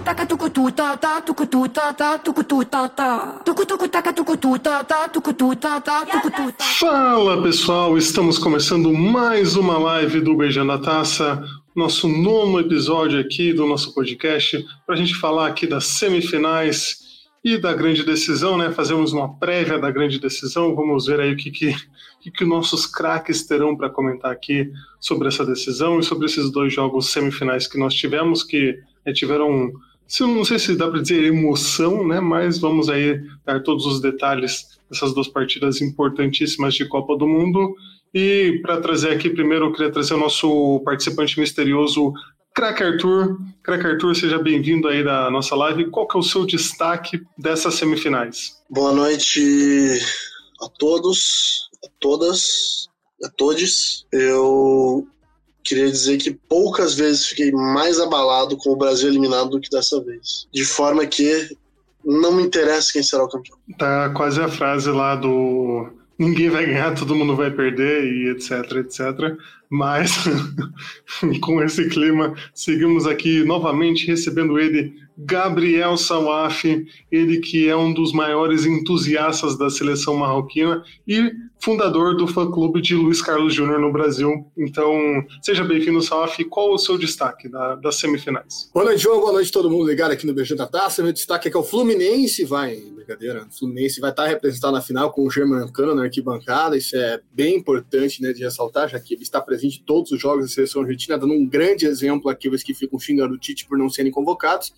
taca tá tá tucutu tá tá tucutu taca tucutu tá tá tucutu Fala pessoal, estamos começando mais uma live do Beijando a Taça, nosso nono episódio aqui do nosso podcast, para a gente falar aqui das semifinais e da grande decisão, né? Fazemos uma prévia da grande decisão, vamos ver aí o que, que, que, que nossos craques terão para comentar aqui sobre essa decisão e sobre esses dois jogos semifinais que nós tivemos, que né, tiveram, não sei se dá para dizer emoção, né? Mas vamos aí dar todos os detalhes dessas duas partidas importantíssimas de Copa do Mundo. E para trazer aqui primeiro, eu queria trazer o nosso participante misterioso, Crack Arthur. Crack Arthur, seja bem-vindo aí da nossa live. Qual que é o seu destaque dessas semifinais? Boa noite a todos, a todas, a todos. Eu queria dizer que poucas vezes fiquei mais abalado com o Brasil eliminado do que dessa vez. De forma que não me interessa quem será o campeão. Tá quase a frase lá do ninguém vai ganhar, todo mundo vai perder e etc, etc. Mas com esse clima, seguimos aqui novamente recebendo ele, Gabriel Sawaf, ele que é um dos maiores entusiastas da seleção marroquina e fundador do fã-clube de Luiz Carlos Júnior no Brasil. Então, seja bem-vindo, Sawaf. Qual o seu destaque da, das semifinais? Boa noite, João. Boa noite todo mundo ligado aqui no Beijo da Taça. Meu destaque é que o Fluminense vai, brincadeira, o Fluminense vai estar representado na final com o Germancano na arquibancada. Isso é bem importante né, de ressaltar, já que ele está presente em todos os jogos da seleção argentina, dando um grande exemplo àqueles que ficam xingando o Tite por não serem convocados.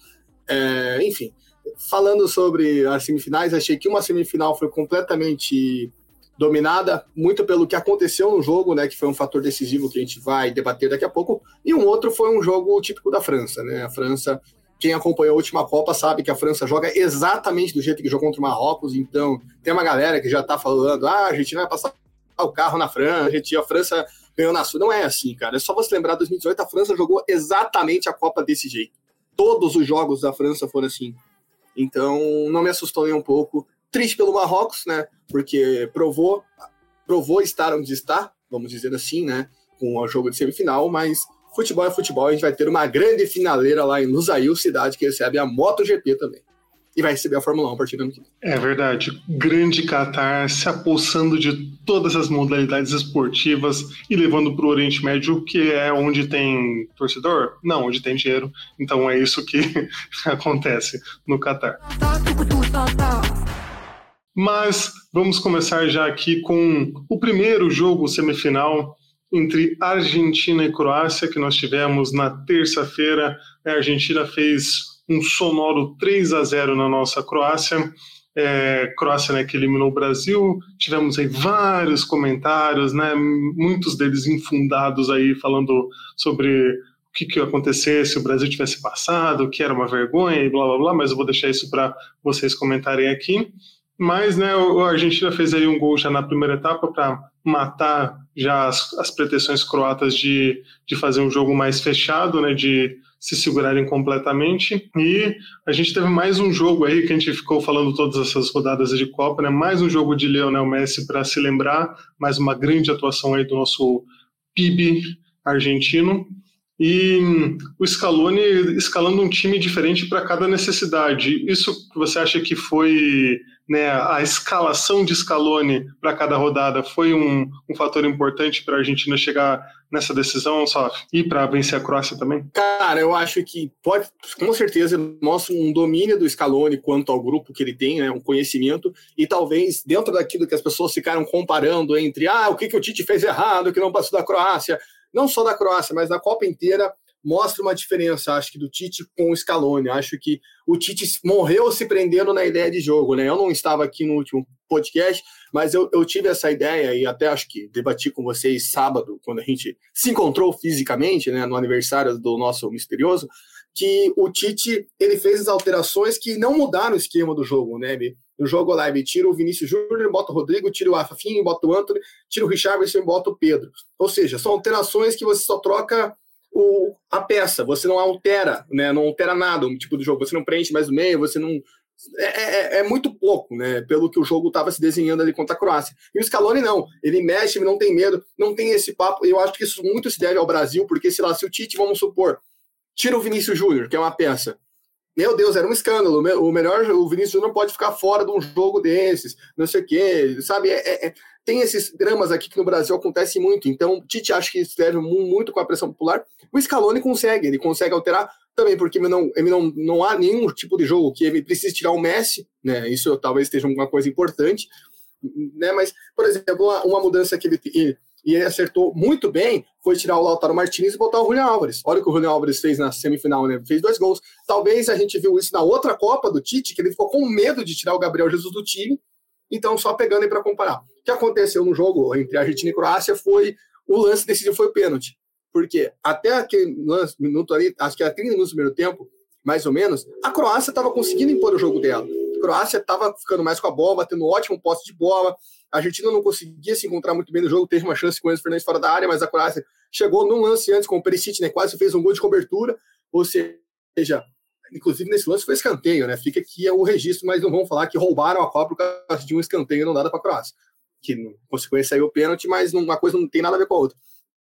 É, enfim, falando sobre as semifinais, achei que uma semifinal foi completamente dominada muito pelo que aconteceu no jogo, né, que foi um fator decisivo que a gente vai debater daqui a pouco, e um outro foi um jogo típico da França, né? A França, quem acompanhou a última Copa sabe que a França joga exatamente do jeito que jogou contra o Marrocos, então tem uma galera que já tá falando: "Ah, a Argentina vai passar o carro na França, a, gente, a França ganhou na Sul". Não é assim, cara. É só você lembrar 2018, a França jogou exatamente a Copa desse jeito. Todos os jogos da França foram assim. Então, não me assustou nem um pouco. Triste pelo Marrocos, né? Porque provou, provou estar onde está, vamos dizer assim, né? Com o jogo de semifinal, mas futebol é futebol. A gente vai ter uma grande finaleira lá em Lusail, cidade que recebe a MotoGP também e vai receber a Fórmula 1 a partir do ano que vem. É verdade. Grande Qatar se apossando de todas as modalidades esportivas e levando para o Oriente Médio, que é onde tem torcedor? Não, onde tem dinheiro. Então é isso que acontece no Qatar. Mas vamos começar já aqui com o primeiro jogo semifinal entre Argentina e Croácia que nós tivemos na terça-feira. A Argentina fez um sonoro 3 a 0 na nossa Croácia. É, Croácia né, que eliminou o Brasil. Tivemos aí vários comentários, né, muitos deles infundados aí falando sobre o que, que ia acontecer se o Brasil tivesse passado, que era uma vergonha e blá blá blá, mas eu vou deixar isso para vocês comentarem aqui. Mas né, a Argentina fez aí um gol já na primeira etapa para matar já as, as pretensões croatas de, de fazer um jogo mais fechado, né, de se segurarem completamente. E a gente teve mais um jogo aí que a gente ficou falando todas essas rodadas de Copa, né? Mais um jogo de Lionel Messi para se lembrar, mais uma grande atuação aí do nosso PIB argentino. E o Scaloni escalando um time diferente para cada necessidade. Isso você acha que foi né, a escalação de Scaloni para cada rodada foi um, um fator importante para a Argentina chegar nessa decisão, só e para vencer a Croácia também? Cara, eu acho que pode, com certeza, mostra um domínio do Scaloni quanto ao grupo que ele tem, né, um conhecimento, e talvez dentro daquilo que as pessoas ficaram comparando entre ah, o que, que o Tite fez errado, que não passou da Croácia, não só da Croácia, mas da Copa inteira, mostra uma diferença, acho que, do Tite com o Scaloni. Acho que o Tite morreu se prendendo na ideia de jogo, né? Eu não estava aqui no último podcast, mas eu, eu tive essa ideia e até acho que debati com vocês sábado, quando a gente se encontrou fisicamente, né, no aniversário do nosso misterioso, que o Tite ele fez as alterações que não mudaram o esquema do jogo, né? No jogo ele tira o Vinícius Júnior, bota o Rodrigo, tira o Rafinha, bota o Anthony, tira o Richarlison e bota o Pedro. Ou seja, são alterações que você só troca o, a peça, você não altera, né? Não altera nada o tipo do jogo, você não preenche mais o meio, você não. É, é, é muito pouco, né? Pelo que o jogo estava se desenhando ali contra a Croácia. E o Scaloni não, ele mexe, ele não tem medo, não tem esse papo. Eu acho que isso muito se deve ao Brasil, porque, sei lá, se o Tite, vamos supor, tira o Vinícius Júnior, que é uma peça, meu Deus, era um escândalo. O melhor, o Vinícius Júnior pode ficar fora de um jogo desses, não sei o quê, sabe? É, é, tem esses dramas aqui que no Brasil acontecem muito. Então, Tite acho que escreve muito com a pressão popular. O Scaloni consegue, ele consegue alterar também, porque não, ele não, não há nenhum tipo de jogo que ele precise tirar o Messi, né? Isso talvez esteja uma coisa importante, né? Mas, por exemplo, uma, uma mudança que ele, ele e ele acertou muito bem foi tirar o Lautaro Martinez e botar o Julian Álvares. Olha o que o Julian Álvares fez na semifinal, né? Fez dois gols. Talvez a gente viu isso na outra Copa do Tite, que ele ficou com medo de tirar o Gabriel Jesus do time. Então, só pegando aí para comparar. O que aconteceu no jogo entre Argentina e Croácia foi o lance decisivo foi o pênalti. Porque até aquele lance, minuto ali, acho que era 30 minutos do primeiro tempo, mais ou menos, a Croácia estava conseguindo impor o jogo dela. A Croácia estava ficando mais com a bola, tendo um ótimo posse de bola, a Argentina não conseguia se encontrar muito bem no jogo, teve uma chance com o Enzo Fernandes fora da área, mas a Croácia chegou num lance antes com o Perisic, né, quase fez um gol de cobertura, ou seja, inclusive nesse lance foi escanteio, né? Fica aqui o registro, mas não vão falar que roubaram a Copa por causa de um escanteio não dada para a Croácia. Que, em consequência, saiu o pênalti, mas uma coisa não tem nada a ver com a outra.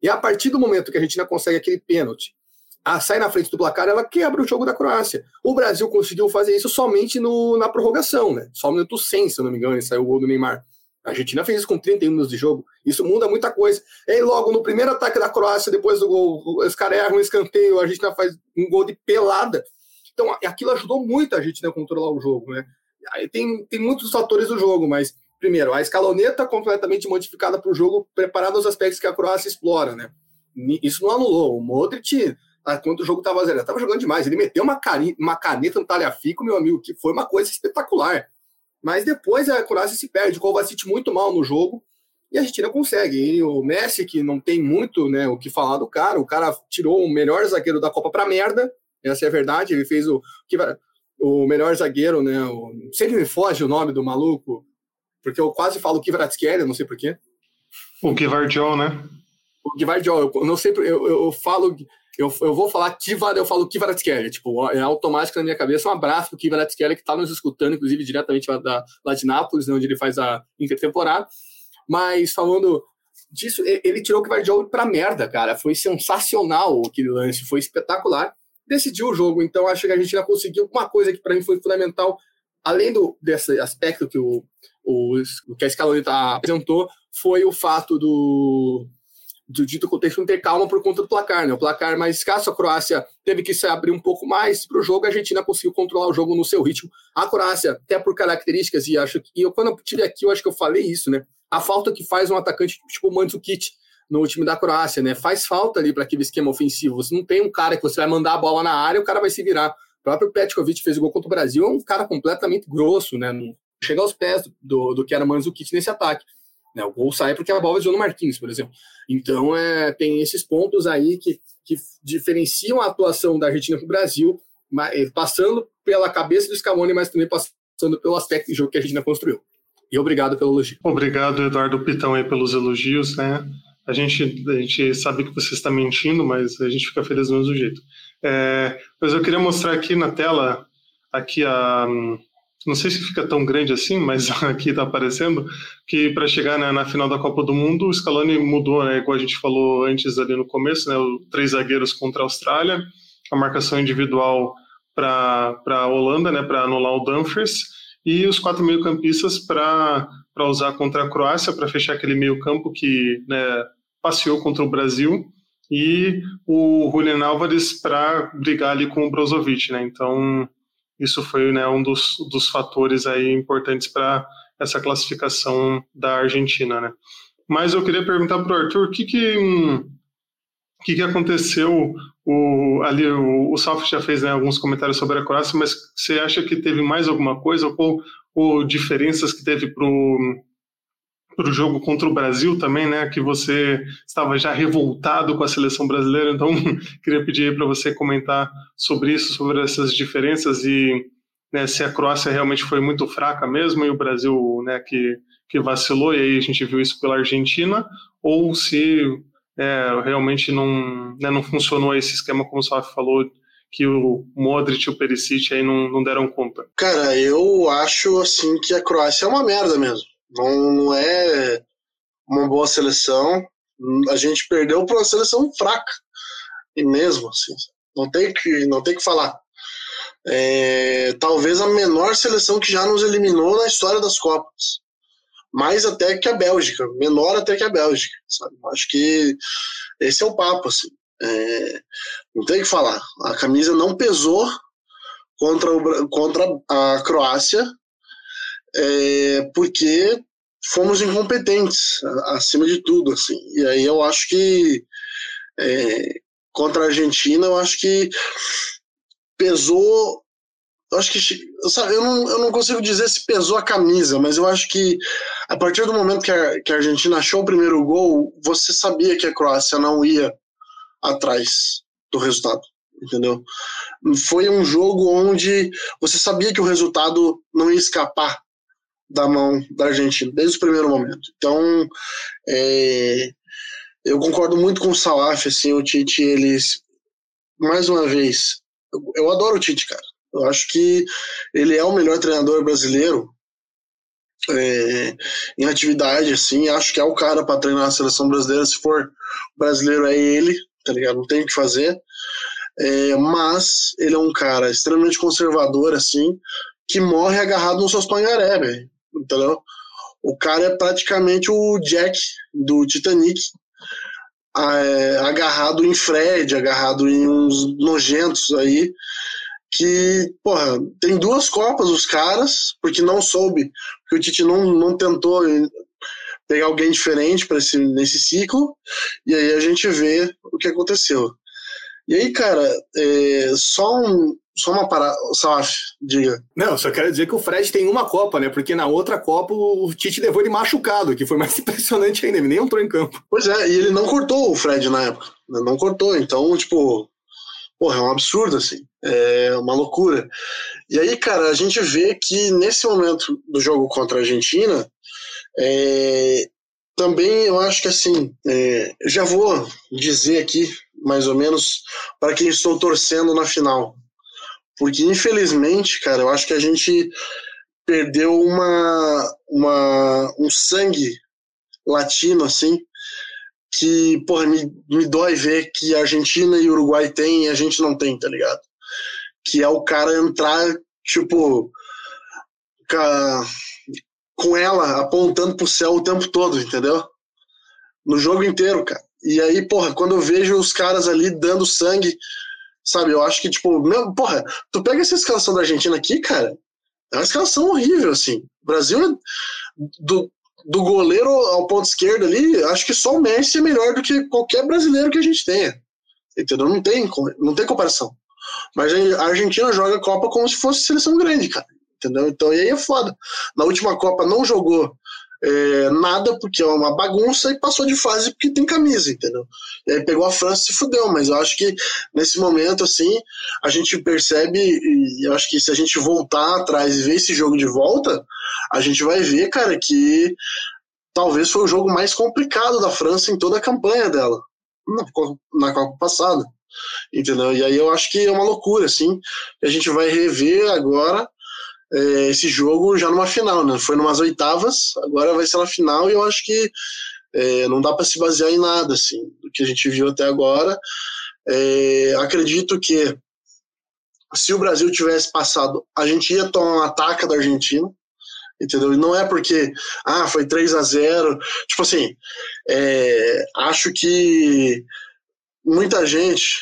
E a partir do momento que a Argentina consegue aquele pênalti, a sair na frente do placar, ela quebra o jogo da Croácia. O Brasil conseguiu fazer isso somente no, na prorrogação, né? Só no minuto 100, se eu não me engano, saiu o gol do Neymar. A Argentina fez isso com 31 minutos de jogo. Isso muda muita coisa. E aí, logo no primeiro ataque da Croácia, depois do gol, os caras erram um escanteio, a Argentina faz um gol de pelada. Então, aquilo ajudou muito a Argentina a controlar o jogo, né? Aí tem, tem muitos fatores do jogo, mas, primeiro, a escaloneta completamente modificada para o jogo, preparada aos aspectos que a Croácia explora, né? Isso não anulou. O Modric, quando o jogo estava zero, estava jogando demais. Ele meteu uma, cari uma caneta no talhafico, meu amigo, que foi uma coisa espetacular. Mas depois a Croácia se perde, o Kovacic muito mal no jogo e a Argentina consegue. E o Messi, que não tem muito né, o que falar do cara, o cara tirou o melhor zagueiro da Copa para merda, essa é a verdade. Ele fez o, o melhor zagueiro, né? O, sempre me foge o nome do maluco, porque eu quase falo Kivaratskelia, não sei porquê. O Kivardiol, né? O Kivardiol, eu não sei, eu, eu, eu falo eu, eu vou falar Kivar, eu falo Kivaratskelia, tipo, é automático na minha cabeça. Um abraço pro Kivaratskelia, que está nos escutando, inclusive, diretamente lá, da, lá de Nápoles, né, onde ele faz a intertemporada. Mas falando disso, ele tirou o Kivaratskelia pra merda, cara. Foi sensacional aquele lance, foi espetacular. Decidiu o jogo, então acho que a gente já conseguiu uma coisa que para mim foi fundamental, além do, desse aspecto que o, o, que a Scaloni tá, apresentou, foi o fato do do dito contexto ter calma por conta do placar, né? O placar mais escasso, a Croácia teve que se abrir um pouco mais para o jogo, a Argentina conseguiu controlar o jogo no seu ritmo. A Croácia, até por características, e acho que e eu, quando eu tive aqui, eu acho que eu falei isso, né? A falta que faz um atacante tipo o Mandzukic no time da Croácia, né? Faz falta ali para aquele esquema ofensivo. Você não tem um cara que você vai mandar a bola na área, o cara vai se virar. O próprio Petkovic fez o gol contra o Brasil, é um cara completamente grosso, né? Não chega aos pés do, do que era Mandzukic nesse ataque. Né? O gol sai porque a bola desviou no Marquinhos, por exemplo. Então, é, tem esses pontos aí que, que diferenciam a atuação da Argentina para o Brasil, eh, passando pela cabeça do Scaloni, mas também passando pelo aspecto de jogo que a Argentina construiu. E obrigado pelo elogio. Obrigado, Eduardo Pitão, aí, pelos elogios. Né? A, gente, a gente sabe que você está mentindo, mas a gente fica feliz do mesmo jeito. É, mas eu queria mostrar aqui na tela aqui a, não sei se fica tão grande assim, mas aqui está aparecendo, que para chegar né, na final da Copa do Mundo, o Scaloni mudou, né, igual a gente falou antes ali no começo, né, três zagueiros contra a Austrália, a marcação individual para a Holanda, né, para anular o Dumfries, e os quatro meio-campistas para usar contra a Croácia, para fechar aquele meio-campo que né, passeou contra o Brasil, e o Julian Álvares para brigar ali com o Brozovic. Né, então isso foi né, um dos, dos fatores aí importantes para essa classificação da Argentina, né? Mas eu queria perguntar para o Arthur, o que que, que, que aconteceu? O, ali o, o Salf já fez né, alguns comentários sobre a Croácia, mas você acha que teve mais alguma coisa ou, ou diferenças que teve para para o jogo contra o Brasil também, né? Que você estava já revoltado com a seleção brasileira, então queria pedir para você comentar sobre isso, sobre essas diferenças e né, se a Croácia realmente foi muito fraca mesmo e o Brasil, né, que que vacilou e aí a gente viu isso pela Argentina, ou se é, realmente não né, não funcionou esse esquema como o Saf falou que o Modric e o Perisic aí não, não deram conta. Cara, eu acho assim que a Croácia é uma merda mesmo não, não é uma boa seleção. A gente perdeu para uma seleção fraca. E mesmo assim, não tem que, não tem que falar. é, talvez a menor seleção que já nos eliminou na história das Copas. Mais até que a Bélgica, menor até que a Bélgica. Sabe? Acho que esse é o papo. Assim. É, não tem que falar. A camisa não pesou contra, o, contra a Croácia, é, porque fomos incompetentes, acima de tudo. Assim. E aí eu acho que é, contra a Argentina, eu acho que pesou. Eu acho que. Sabe, eu, não, eu não consigo dizer se pesou a camisa, mas eu acho que a partir do momento que a, que a Argentina achou o primeiro gol, você sabia que a Croácia não ia atrás do resultado. Entendeu? Foi um jogo onde você sabia que o resultado não ia escapar da mão da Argentina, desde o primeiro momento. Então, é, eu concordo muito com o Salaf, assim, o Tite, eles, mais uma vez, eu, eu adoro o Tite, cara. Eu acho que ele é o melhor treinador brasileiro é, em atividade, assim, acho que é o cara para treinar a seleção brasileira, se for brasileiro é ele, tá ligado? Não tem o que fazer. É, mas ele é um cara extremamente conservador, assim, que morre agarrado nos seus pangaré, velho. Entendeu? O cara é praticamente o Jack do Titanic, é, agarrado em Fred, agarrado em uns nojentos aí, que, porra, tem duas Copas os caras, porque não soube, porque o Tite não, não tentou pegar alguém diferente para esse nesse ciclo, e aí a gente vê o que aconteceu. E aí, cara, é, só um, só uma parada, Salaf, diga. Não, só quero dizer que o Fred tem uma Copa, né? Porque na outra Copa o Tite levou ele machucado, que foi mais impressionante ainda, ele nem entrou em campo. Pois é, e ele não cortou o Fred na época, né? não cortou, então, tipo, porra, é um absurdo, assim, é uma loucura. E aí, cara, a gente vê que nesse momento do jogo contra a Argentina, é, também eu acho que, assim, é, já vou dizer aqui, mais ou menos, para quem estou torcendo na final. Porque, infelizmente, cara, eu acho que a gente perdeu uma, uma, um sangue latino, assim, que, porra, me, me dói ver que a Argentina e o Uruguai têm e a gente não tem, tá ligado? Que é o cara entrar, tipo, com ela apontando pro céu o tempo todo, entendeu? No jogo inteiro, cara. E aí, porra, quando eu vejo os caras ali dando sangue, sabe? Eu acho que, tipo, meu, porra, tu pega essa escalação da Argentina aqui, cara, é uma escalação horrível, assim. O Brasil, do, do goleiro ao ponto esquerdo ali, acho que só o Messi é melhor do que qualquer brasileiro que a gente tenha. Entendeu? Não tem, não tem comparação. Mas a Argentina joga a Copa como se fosse seleção grande, cara. Entendeu? Então, e aí é foda. Na última Copa não jogou é, nada, porque é uma bagunça, e passou de fase porque tem camisa, entendeu? E aí pegou a França e se fudeu, mas eu acho que nesse momento, assim, a gente percebe, e eu acho que se a gente voltar atrás e ver esse jogo de volta, a gente vai ver, cara, que talvez foi o jogo mais complicado da França em toda a campanha dela, na, na Copa passada, entendeu? E aí eu acho que é uma loucura, assim, a gente vai rever agora é, esse jogo já numa final, né? Foi numas oitavas, agora vai ser na final e eu acho que é, não dá para se basear em nada assim do que a gente viu até agora. É, acredito que se o Brasil tivesse passado, a gente ia tomar um ataque da Argentina, entendeu? E não é porque ah foi 3 a 0 tipo assim, é, acho que muita gente.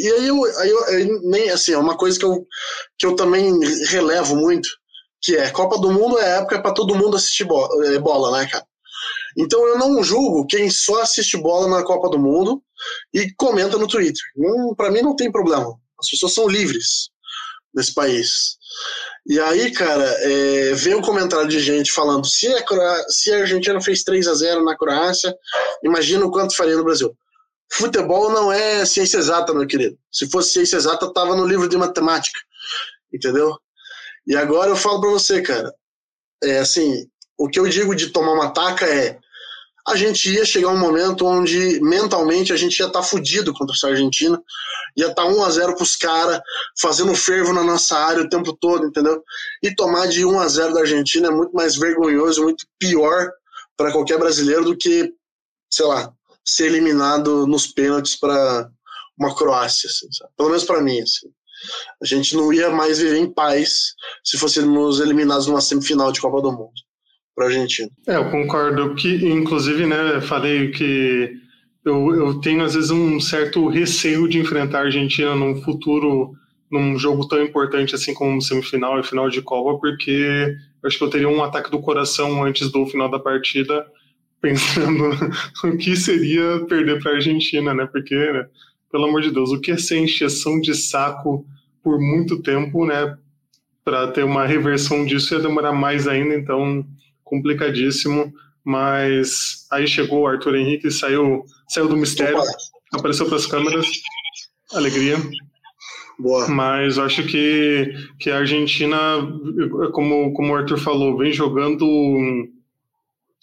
E aí eu, aí eu, nem assim, é uma coisa que eu, que eu também relevo muito, que é Copa do Mundo é época para todo mundo assistir bola, é, bola, né, cara? Então eu não julgo quem só assiste bola na Copa do Mundo e comenta no Twitter. Para mim não tem problema. As pessoas são livres nesse país. E aí, cara, é, ver um comentário de gente falando se a, se a Argentina fez 3 a 0 na Croácia, imagina o quanto faria no Brasil. Futebol não é ciência exata, meu querido. Se fosse ciência exata, tava no livro de matemática. Entendeu? E agora eu falo para você, cara. É assim, o que eu digo de tomar uma taca é a gente ia chegar um momento onde mentalmente a gente ia estar tá fudido contra essa Argentina, ia estar tá 1 a 0 pros caras, fazendo fervo na nossa área o tempo todo, entendeu? E tomar de 1 a 0 da Argentina é muito mais vergonhoso, muito pior para qualquer brasileiro do que, sei lá, ser eliminado nos pênaltis para uma Croácia, assim, pelo menos para mim. Assim. A gente não ia mais viver em paz se fôssemos eliminados numa semifinal de Copa do Mundo para a Argentina. É, eu concordo que, inclusive, né, falei que eu, eu tenho às vezes um certo receio de enfrentar a Argentina num futuro, num jogo tão importante assim como semifinal e final de Copa, porque eu acho que eu teria um ataque do coração antes do final da partida, pensando o que seria perder para a Argentina, né? Porque, né, pelo amor de Deus, o que é ser encheção de saco por muito tempo, né? Para ter uma reversão disso ia demorar mais ainda, então complicadíssimo. Mas aí chegou o Arthur Henrique, saiu, saiu do mistério, Opa. apareceu para as câmeras. Alegria. Boa. Mas eu acho que, que a Argentina, como, como o Arthur falou, vem jogando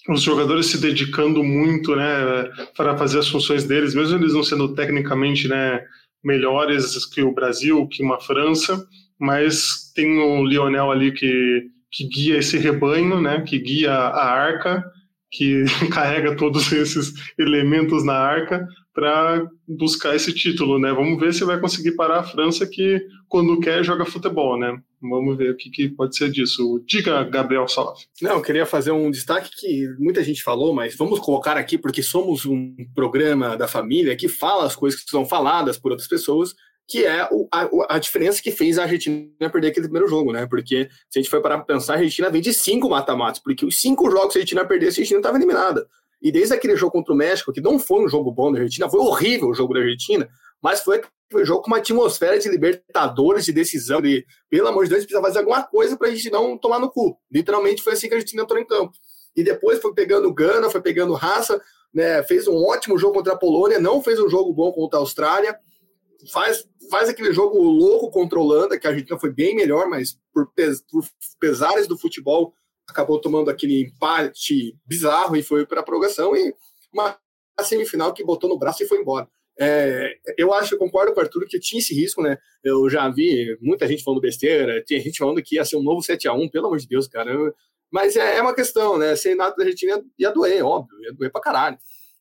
os jogadores se dedicando muito né, para fazer as funções deles, mesmo eles não sendo tecnicamente né, melhores que o Brasil, que uma França, mas tem o Lionel ali que, que guia esse rebanho, né, que guia a arca, que carrega todos esses elementos na arca para buscar esse título, né? Vamos ver se vai conseguir parar a França que quando quer joga futebol, né? Vamos ver o que, que pode ser disso. Diga, Gabriel Salaf. Não, eu queria fazer um destaque que muita gente falou, mas vamos colocar aqui porque somos um programa da família que fala as coisas que são faladas por outras pessoas que é o, a, a, diferença que fez a Argentina perder aquele primeiro jogo, né? Porque se a gente for parar para pensar, a Argentina vem de cinco mata-matas, porque os cinco jogos que a Argentina perdesse, a Argentina estava eliminada. E desde aquele jogo contra o México, que não foi um jogo bom da Argentina, foi horrível o jogo da Argentina, mas foi um jogo com uma atmosfera de libertadores, de decisão, de, pelo amor de Deus, precisa fazer alguma coisa para a gente não tomar no cu. Literalmente foi assim que a Argentina entrou em campo. E depois foi pegando Gana, foi pegando raça, né? fez um ótimo jogo contra a Polônia, não fez um jogo bom contra a Austrália, faz, faz aquele jogo louco contra a Holanda, que a Argentina foi bem melhor, mas por, pes, por pesares do futebol acabou tomando aquele empate bizarro e foi para a prorrogação e uma semifinal que botou no braço e foi embora. É, eu acho, eu concordo com o Arthur que tinha esse risco, né? Eu já vi muita gente falando besteira, tinha gente falando que ia ser um novo 7 a 1 pelo amor de Deus, cara. Eu, mas é, é, uma questão, né? Sem nada da Argentina ia doer, óbvio, ia doer pra caralho.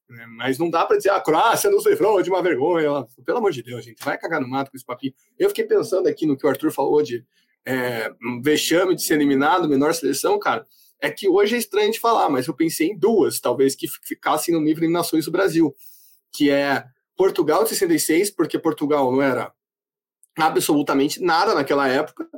Né? Mas não dá para dizer, a ah, Croácia nos livrou de uma vergonha. Pelo amor de Deus, gente, vai cagar no mato com esse papinho. Eu fiquei pensando aqui no que o Arthur falou de é, um vexame de ser eliminado, menor seleção, cara. É que hoje é estranho de falar, mas eu pensei em duas, talvez, que ficassem no nível de nações do Brasil, que é Portugal de 66, porque Portugal não era absolutamente nada naquela época,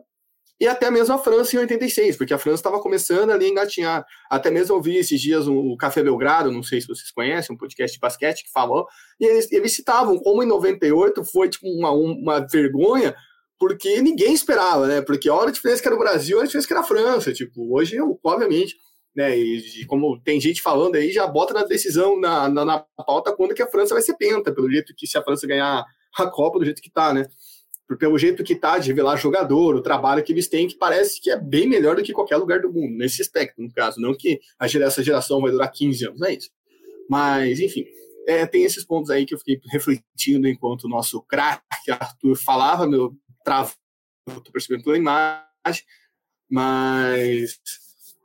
e até mesmo a França em 86, porque a França estava começando ali a engatinhar. Até mesmo ouvi esses dias o Café Belgrado, não sei se vocês conhecem, um podcast de basquete que falou, e eles, eles citavam como em 98 foi tipo uma, uma vergonha, porque ninguém esperava, né? Porque a hora a diferença que era o Brasil, a diferença que era a França. Tipo, hoje, obviamente, né? E, como tem gente falando aí, já bota na decisão, na, na, na pauta, quando que a França vai ser penta, pelo jeito que se a França ganhar a Copa do jeito que tá, né? pelo jeito que tá de revelar jogador, o trabalho que eles têm, que parece que é bem melhor do que qualquer lugar do mundo, nesse aspecto, no caso. Não que a essa geração vai durar 15 anos, não é isso. Mas, enfim, é, tem esses pontos aí que eu fiquei refletindo enquanto o nosso craque Arthur falava, meu travo, tô percebendo pela imagem, mas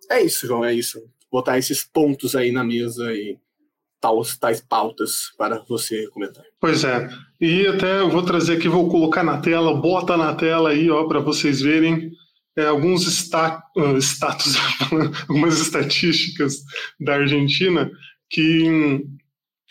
é isso, João, é isso. Botar esses pontos aí na mesa e tais, tais pautas para você comentar. Pois é. E até eu vou trazer aqui, vou colocar na tela, bota na tela aí, ó, para vocês verem é, alguns sta uh, status, algumas estatísticas da Argentina que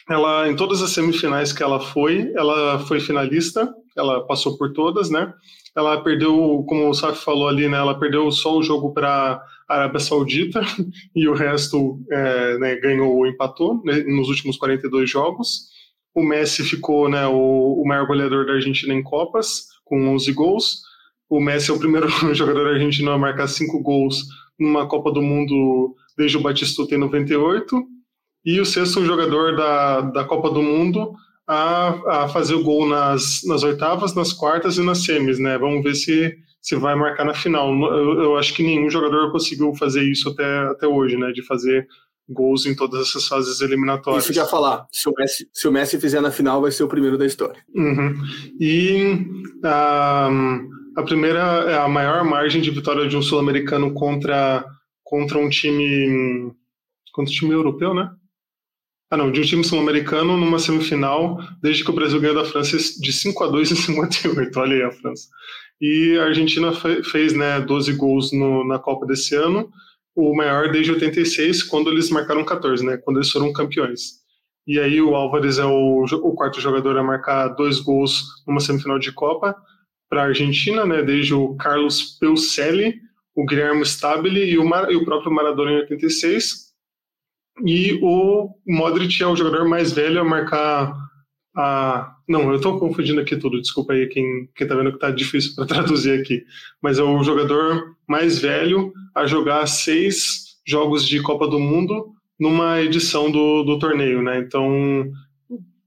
ela, em todas as semifinais que ela foi, ela foi finalista, ela passou por todas, né? Ela perdeu, como o Saf falou ali, né? Ela perdeu só o jogo para Arábia Saudita e o resto é, né, ganhou ou empatou né, nos últimos 42 jogos. O Messi ficou né, o, o maior goleador da Argentina em Copas, com 11 gols. O Messi é o primeiro jogador argentino a marcar cinco gols numa Copa do Mundo desde o Batistuta em 98. E o sexto jogador da, da Copa do Mundo a, a fazer o gol nas, nas oitavas, nas quartas e nas semis, né? Vamos ver se se vai marcar na final. Eu, eu, acho que nenhum jogador conseguiu fazer isso até, até hoje, né? De fazer gols em todas essas fases eliminatórias. Isso que ia falar. Se o, Messi, se o Messi fizer na final, vai ser o primeiro da história. Uhum. E a, a primeira é a maior margem de vitória de um sul-americano contra, contra um time contra um time europeu, né? Ah, não, de um time sul-americano numa semifinal, desde que o Brasil ganhou da França de 5 a 2 em 58. Olha aí a França. E a Argentina fez né, 12 gols no, na Copa desse ano, o maior desde 86, quando eles marcaram 14, né, quando eles foram campeões. E aí o Álvares é o, o quarto jogador a marcar dois gols numa semifinal de Copa para a Argentina, né, desde o Carlos Peucelli, o Guilherme Stabile e o, Mar, e o próprio Maradona em 86. E o Modric é o jogador mais velho a marcar a. Não, eu estou confundindo aqui tudo, desculpa aí quem, quem tá vendo que tá difícil para traduzir aqui. Mas é o jogador mais velho a jogar seis jogos de Copa do Mundo numa edição do, do torneio, né? Então,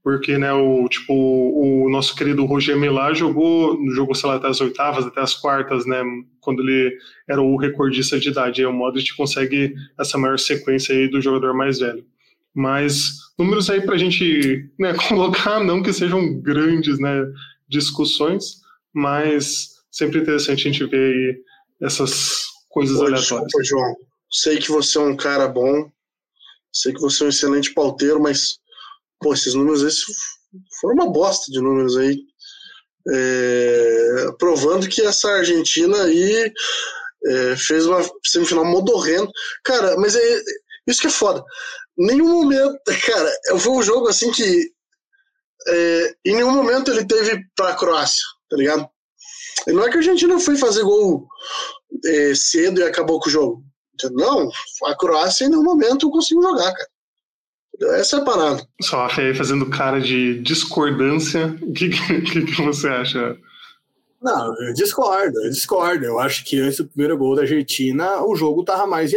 porque né, o, tipo, o nosso querido Roger Milá jogou, jogou, sei lá, até as oitavas, até as quartas, né? Quando ele era o recordista de idade. E o Modric consegue essa maior sequência aí do jogador mais velho. Mas números aí para a gente né, colocar, não que sejam grandes né, discussões, mas sempre interessante a gente ver aí essas coisas Oi, aleatórias. Desculpa, João. Sei que você é um cara bom, sei que você é um excelente pauteiro, mas pô, esses números esses foram uma bosta de números aí. É, provando que essa Argentina aí é, fez uma semifinal modorrendo. Cara, mas é, isso que é foda. Nenhum momento, cara, foi um jogo assim que é, em nenhum momento ele teve pra Croácia, tá ligado? E não é que a Argentina foi fazer gol é, cedo e acabou com o jogo. Não, a Croácia em nenhum momento conseguiu jogar, cara. Essa é a parada. Só aí fazendo cara de discordância, o que, que, que, você acha? Não, eu discordo, eu discordo. Eu acho que antes do primeiro gol da Argentina, o jogo tava mais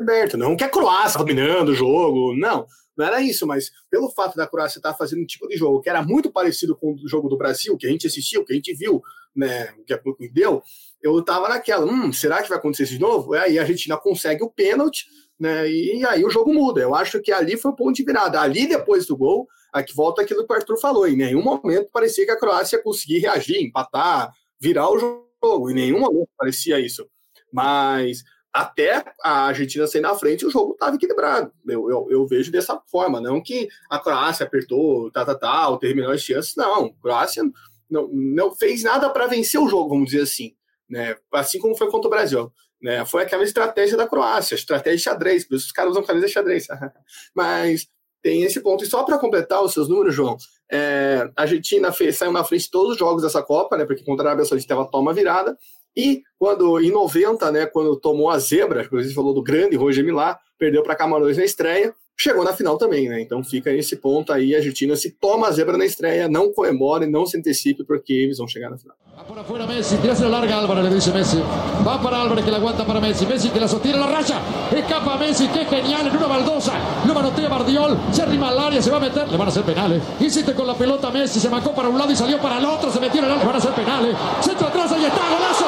aberto. Não que a Croácia dominando o jogo, não. Não era isso, mas pelo fato da Croácia estar fazendo um tipo de jogo que era muito parecido com o jogo do Brasil, que a gente assistiu, que a gente viu, né, que a deu, eu tava naquela, hum, será que vai acontecer isso de novo? Aí a Argentina consegue o pênalti, né, e aí o jogo muda. Eu acho que ali foi o ponto de virada. Ali, depois do gol, aqui volta aquilo que o Arthur falou, em nenhum momento parecia que a Croácia ia conseguir reagir, empatar, virar o jogo, em nenhum momento parecia isso. Mas até a Argentina sair na frente, o jogo estava equilibrado. Eu, eu, eu, vejo dessa forma, não que a Croácia apertou, tal, tal, tal, teve melhores chances, não. A Croácia não, não fez nada para vencer o jogo, vamos dizer assim. Né? Assim como foi contra o Brasil. Né? Foi aquela estratégia da Croácia, estratégia de xadrez, por isso os caras usam camisa de xadrez. Mas tem esse ponto. E só para completar os seus números, João, é, a Argentina fez, saiu na frente de todos os jogos dessa Copa, né? Porque contra a Arábia Saudita ela toma virada. E quando em 90, né, quando tomou a zebra, você falou do grande Roger Milá, perdeu para Camarões na estreia, chegou na final também, né? Então fica esse ponto aí, a Argentina se toma a zebra na estreia, não comemore, não se antecipe, porque eles vão chegar na final. Va por afuera Messi, tirase larga Álvarez, le dice Messi. Va para Álvarez que la aguanta para Messi. Messi que la sostiene la raya. Escapa Messi, qué genial, en una baldosa. Lo manotea Bardiol, se arrima al área, se va a meter. Le van a hacer penales. Insiste con la pelota Messi, se marcó para un lado y salió para el otro. Se metió en el área, le van a hacer penales. Centro atrás, ahí está, golazo.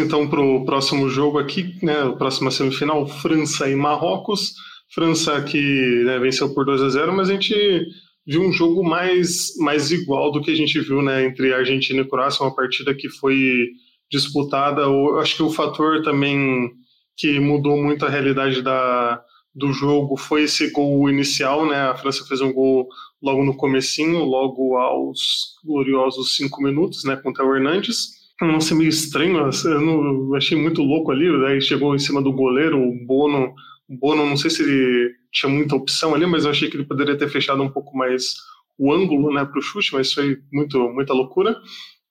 Então para o próximo jogo aqui, né, a próxima semifinal, França e Marrocos. França que né, venceu por 2 a 0, mas a gente viu um jogo mais, mais igual do que a gente viu né, entre Argentina e Croácia, uma partida que foi disputada. Eu acho que o fator também que mudou muito a realidade da, do jogo foi esse gol inicial, né? A França fez um gol logo no comecinho, logo aos gloriosos cinco minutos, né, contra o Hernandes não ser meio estranho, eu não, achei muito louco ali, daí chegou em cima do goleiro, o Bono O Bono, não sei se ele tinha muita opção ali, mas eu achei que ele poderia ter fechado um pouco mais o ângulo né, para o chute, mas foi muito, muita loucura.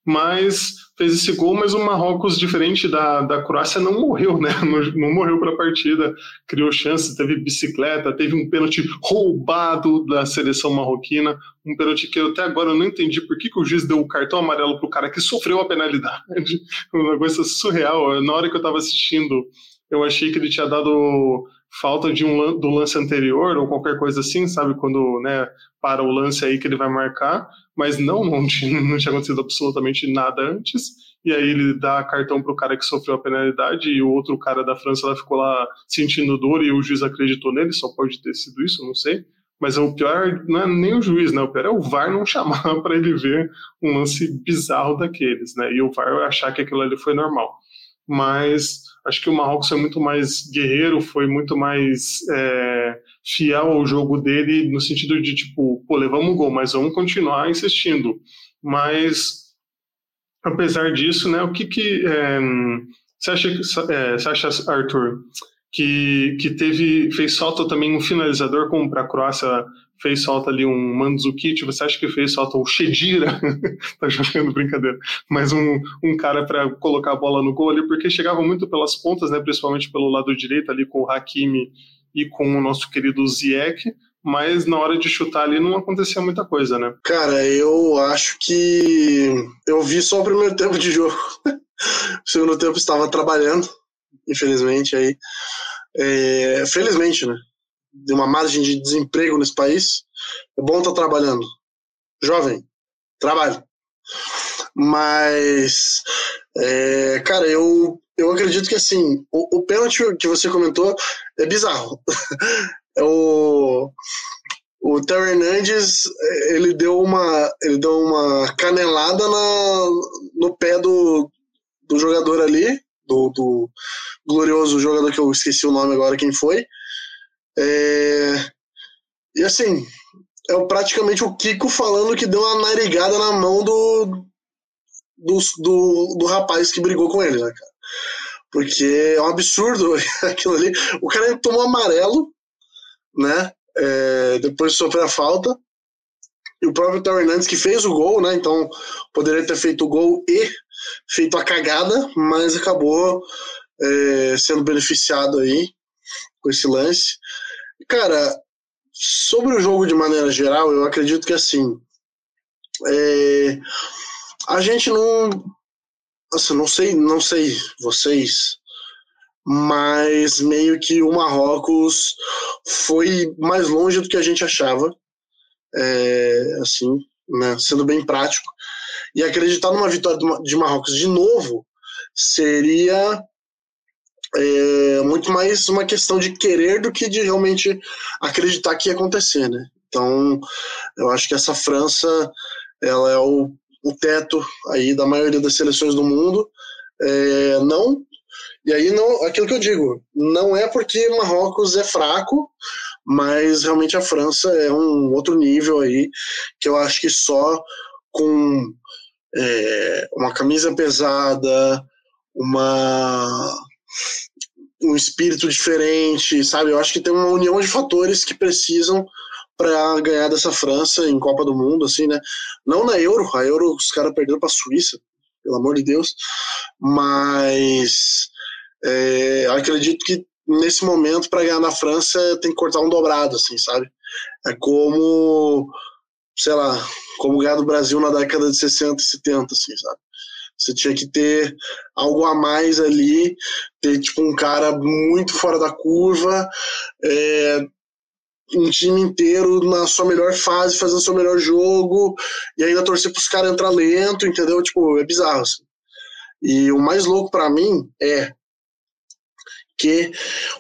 Mas fez esse gol, mas o Marrocos, diferente da, da Croácia, não morreu, né? Não, não morreu para a partida, criou chances, teve bicicleta, teve um pênalti roubado da seleção marroquina, um pênalti que eu até agora não entendi por que, que o juiz deu o cartão amarelo para o cara que sofreu a penalidade. Um negócio surreal. Na hora que eu estava assistindo, eu achei que ele tinha dado falta de um do lance anterior ou qualquer coisa assim, sabe? Quando né, para o lance aí que ele vai marcar, mas não, não tinha, não tinha acontecido absolutamente nada antes. E aí ele dá cartão pro cara que sofreu a penalidade e o outro cara da França lá ficou lá sentindo dor e o juiz acreditou nele, só pode ter sido isso, não sei. Mas o pior não é nem o juiz, né? O pior é o VAR não chamar para ele ver um lance bizarro daqueles, né? E o VAR achar que aquilo ali foi normal. Mas acho que o Marrocos foi muito mais guerreiro, foi muito mais é, fiel ao jogo dele, no sentido de, tipo, pô, levamos o gol, mas vamos continuar insistindo. Mas, apesar disso, né, o que que... É, você acha, é, você acha, Arthur, que, que teve, fez falta também um finalizador, como para a Croácia fez falta ali um Mandzukic, você acha que fez falta o Shedira? tá jogando brincadeira. Mas um, um cara para colocar a bola no gol ali, porque chegava muito pelas pontas, né, principalmente pelo lado direito ali com o Hakimi e com o nosso querido Ziyech, mas na hora de chutar ali não acontecia muita coisa, né? Cara, eu acho que eu vi só o primeiro tempo de jogo. o segundo tempo estava trabalhando, infelizmente aí. É, felizmente, né? De uma margem de desemprego nesse país, é bom estar tá trabalhando. Jovem, trabalhe. Mas, é, cara, eu, eu acredito que assim, o, o pênalti que você comentou é bizarro. é o, o Theo Hernandes, ele deu uma, ele deu uma canelada na, no pé do, do jogador ali, do, do glorioso jogador que eu esqueci o nome agora, quem foi. É... E assim, é praticamente o Kiko falando que deu uma narigada na mão do, do, do, do rapaz que brigou com ele, né, cara? Porque é um absurdo aquilo ali. O cara tomou amarelo, né? É, depois de sofrer a falta. E o próprio Theo Hernandes que fez o gol, né? Então poderia ter feito o gol e feito a cagada, mas acabou é, sendo beneficiado aí com esse lance. Cara, sobre o jogo de maneira geral, eu acredito que assim. É, a gente não. Assim, não sei, não sei vocês, mas meio que o Marrocos foi mais longe do que a gente achava. É, assim, né, sendo bem prático. E acreditar numa vitória de Marrocos de novo seria é muito mais uma questão de querer do que de realmente acreditar que ia acontecer, né? Então, eu acho que essa França, ela é o, o teto aí da maioria das seleções do mundo. É, não, e aí não, aquilo que eu digo, não é porque Marrocos é fraco, mas realmente a França é um outro nível aí que eu acho que só com é, uma camisa pesada, uma um espírito diferente, sabe? Eu acho que tem uma união de fatores que precisam para ganhar dessa França em Copa do Mundo, assim, né? Não na Euro, a Euro os caras perderam para a Suíça, pelo amor de Deus, mas é, acredito que nesse momento para ganhar na França tem que cortar um dobrado, assim, sabe? É como, sei lá, como ganhar do Brasil na década de 60 e 70, assim, sabe? Você tinha que ter algo a mais ali, ter tipo um cara muito fora da curva, é, um time inteiro na sua melhor fase, fazendo seu melhor jogo, e ainda torcer para os caras entrar lento, entendeu? Tipo, é bizarro. Assim. E o mais louco para mim é que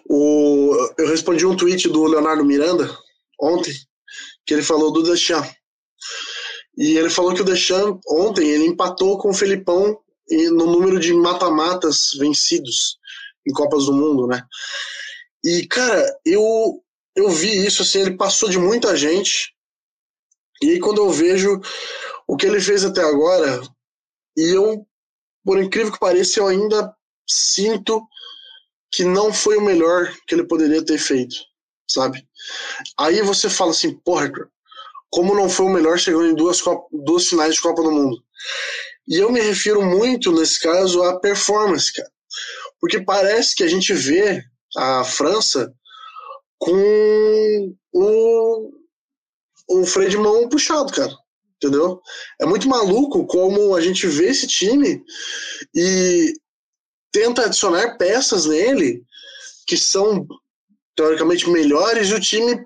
o, eu respondi um tweet do Leonardo Miranda ontem, que ele falou do Deschamps. E ele falou que o Deschamps, ontem, ele empatou com o Felipão no número de mata-matas vencidos em Copas do Mundo, né? E, cara, eu, eu vi isso, assim, ele passou de muita gente. E aí, quando eu vejo o que ele fez até agora, e eu, por incrível que pareça, eu ainda sinto que não foi o melhor que ele poderia ter feito, sabe? Aí você fala assim, porra, como não foi o melhor chegando em duas, duas finais de Copa do Mundo? E eu me refiro muito, nesse caso, à performance, cara. Porque parece que a gente vê a França com o, o freio de mão puxado, cara. Entendeu? É muito maluco como a gente vê esse time e tenta adicionar peças nele que são teoricamente melhores e o time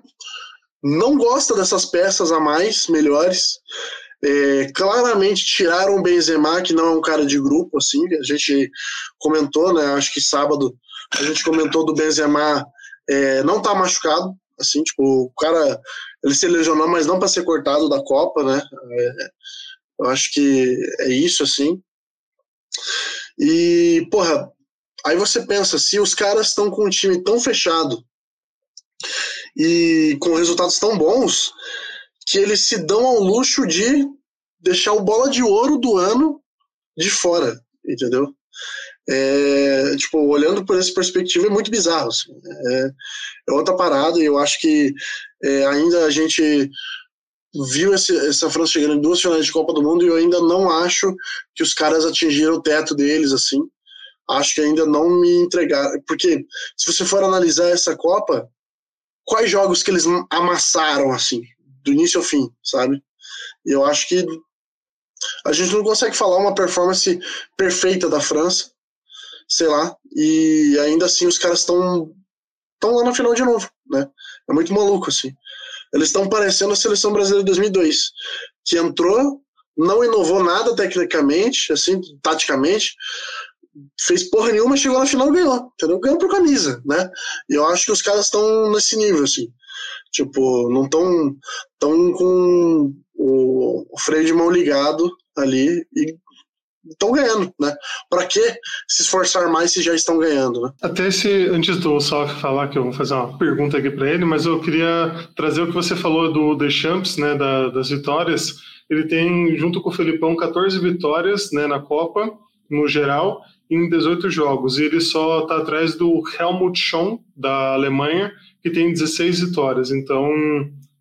não gosta dessas peças a mais melhores. É, claramente tiraram o Benzema, que não é um cara de grupo, assim, a gente comentou, né, acho que sábado a gente comentou do Benzema é, não tá machucado, assim, tipo, o cara, ele se lesionou, mas não para ser cortado da Copa, né, é, eu acho que é isso, assim. E, porra, aí você pensa, se os caras estão com um time tão fechado e com resultados tão bons, que eles se dão ao luxo de deixar o bola de ouro do ano de fora, entendeu? É, tipo, olhando por essa perspectiva é muito bizarro. Assim. É, é, outra parada e eu acho que é, ainda a gente viu esse, essa França chegando em duas finais de Copa do Mundo e eu ainda não acho que os caras atingiram o teto deles, assim. Acho que ainda não me entregaram. Porque se você for analisar essa Copa, quais jogos que eles amassaram, assim, do início ao fim, sabe? Eu acho que a gente não consegue falar uma performance perfeita da França, sei lá, e ainda assim os caras estão estão lá na final de novo, né? É muito maluco assim. Eles estão parecendo a seleção brasileira de 2002, que entrou, não inovou nada tecnicamente, assim, taticamente, fez porra nenhuma, chegou na final e ganhou, entendeu? Ganhou por camisa, né? E eu acho que os caras estão nesse nível, assim. Tipo, não estão tão com o, o freio de mão ligado ali e estão ganhando, né? Para que se esforçar mais se já estão ganhando, né? Até se antes do Salf falar que eu vou fazer uma pergunta aqui para ele, mas eu queria trazer o que você falou do Deschamps, né, da, das vitórias. Ele tem junto com o Felipão 14 vitórias, né, na Copa no geral em 18 jogos. E ele só está atrás do Helmut Schön, da Alemanha, que tem 16 vitórias. Então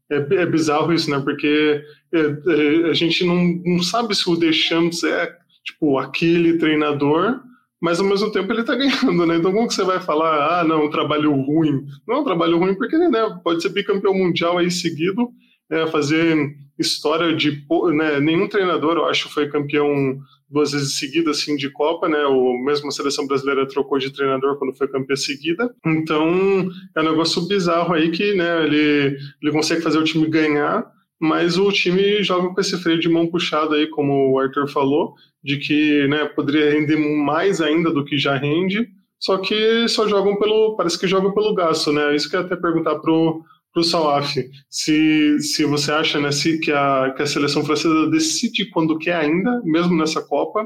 é, é bizarro isso, né? Porque é, é, a gente não, não sabe se o Deschamps é tipo aquele treinador, mas ao mesmo tempo ele está ganhando, né? Então como que você vai falar, ah, não, um trabalho ruim? Não é um trabalho ruim porque né, pode ser bicampeão mundial aí seguido, é, fazer história de né, nenhum treinador, eu acho, foi campeão duas vezes seguidas assim de Copa, né? O mesmo a seleção brasileira trocou de treinador quando foi campeã seguida. Então é um negócio bizarro aí que, né? Ele ele consegue fazer o time ganhar, mas o time joga com esse freio de mão puxado aí, como o Arthur falou, de que, né? Poderia render mais ainda do que já rende. Só que só jogam pelo, parece que jogam pelo gasto, né? Isso que eu até perguntar pro para o Salaf, se, se você acha né, se, que, a, que a seleção francesa decide quando quer ainda, mesmo nessa Copa,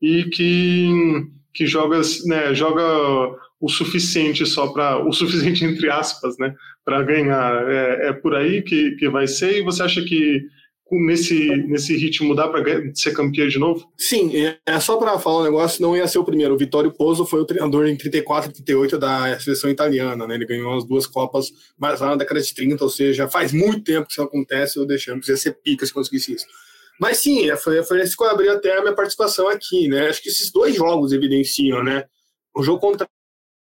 e que, que joga, né, joga o suficiente só para o suficiente entre aspas, né, para ganhar. É, é por aí que, que vai ser. E você acha que nesse, nesse ritmo dá para ser campeão de novo? Sim, é, é só para falar um negócio, não ia ser o primeiro. O Vittorio Pozzo foi o treinador em 34 e 38 da seleção italiana, né? Ele ganhou as duas Copas mais lá na década de 30, ou seja, faz muito tempo que isso acontece, eu deixamos ia ser pica se conseguisse isso. Mas sim, é, foi, foi esse que eu abri até a minha participação aqui, né? Acho que esses dois jogos evidenciam, né? O jogo contra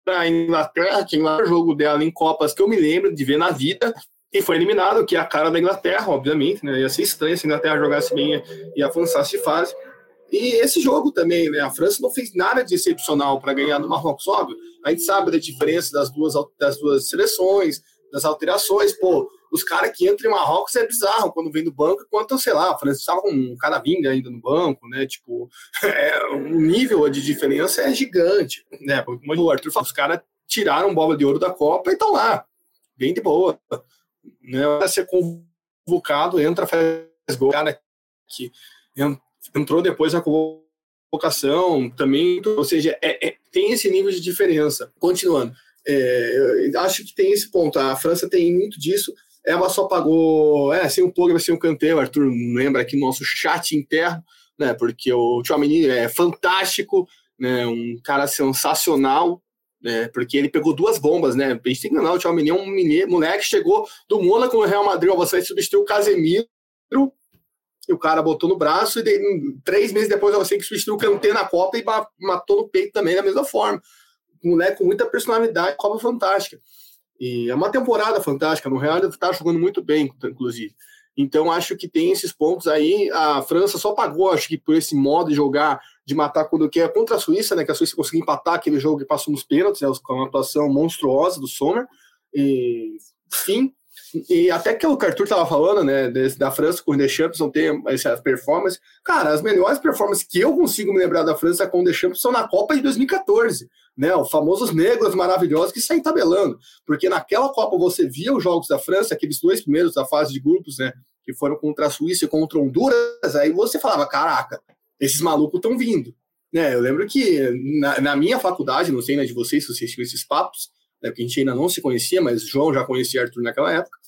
a Inglaterra, que é o jogo dela em Copas que eu me lembro de ver na vida, e foi eliminado, que é a cara da Inglaterra, obviamente, né? Ia ser estranho se a Inglaterra jogasse bem e avançasse de fase. E esse jogo também, né? A França não fez nada de excepcional para ganhar do Marrocos, óbvio. A gente sabe da diferença das duas, das duas seleções, das alterações. Pô, os caras que entram em Marrocos é bizarro quando vem do banco, enquanto, sei lá, a França estava com um Caravinga ainda no banco, né? Tipo, é, o nível de diferença é gigante, né? Como o Arthur falou, os caras tiraram bola de ouro da Copa e estão lá, bem de boa né, para ser convocado, entra, faz gol, cara que entrou depois da convocação também, ou seja, é, é, tem esse nível de diferença. Continuando, é, acho que tem esse ponto, a França tem muito disso, ela só pagou, é, sem um Pogba, sem um Kanté, o Arthur lembra aqui no nosso chat interno, né, porque o Tchouameni é fantástico, né, um cara sensacional, né? Porque ele pegou duas bombas, né? A gente tem que lembrar, o Tchouameni é um menino, moleque chegou do Mônaco no Real Madrid, você substituiu o Casemiro, e o cara botou no braço, e daí, três meses depois você que substituiu o Kanté na Copa e matou no peito também da mesma forma. Moleque com muita personalidade, Copa fantástica. E é uma temporada fantástica, no Real ele está jogando muito bem, inclusive. Então acho que tem esses pontos aí. A França só pagou, acho que por esse modo de jogar, de matar quando quer contra a Suíça, né? Que a Suíça conseguiu empatar aquele jogo e passou nos pênaltis, né, com uma atuação monstruosa do Sommer. E fim. E até que o Arthur estava falando, né, da França com o Deschamps não tem essa performance. Cara, as melhores performances que eu consigo me lembrar da França com o Deschamps são na Copa de 2014, né, os famosos negros maravilhosos que saem tabelando, porque naquela Copa você via os jogos da França, aqueles dois primeiros da fase de grupos, né, que foram contra a Suíça e contra Honduras, aí você falava, caraca, esses malucos estão vindo. Né, eu lembro que na, na, minha faculdade, não sei né, de vocês se vocês tinham esses papos, né, porque a gente ainda não se conhecia, mas João já conhecia Arthur naquela época,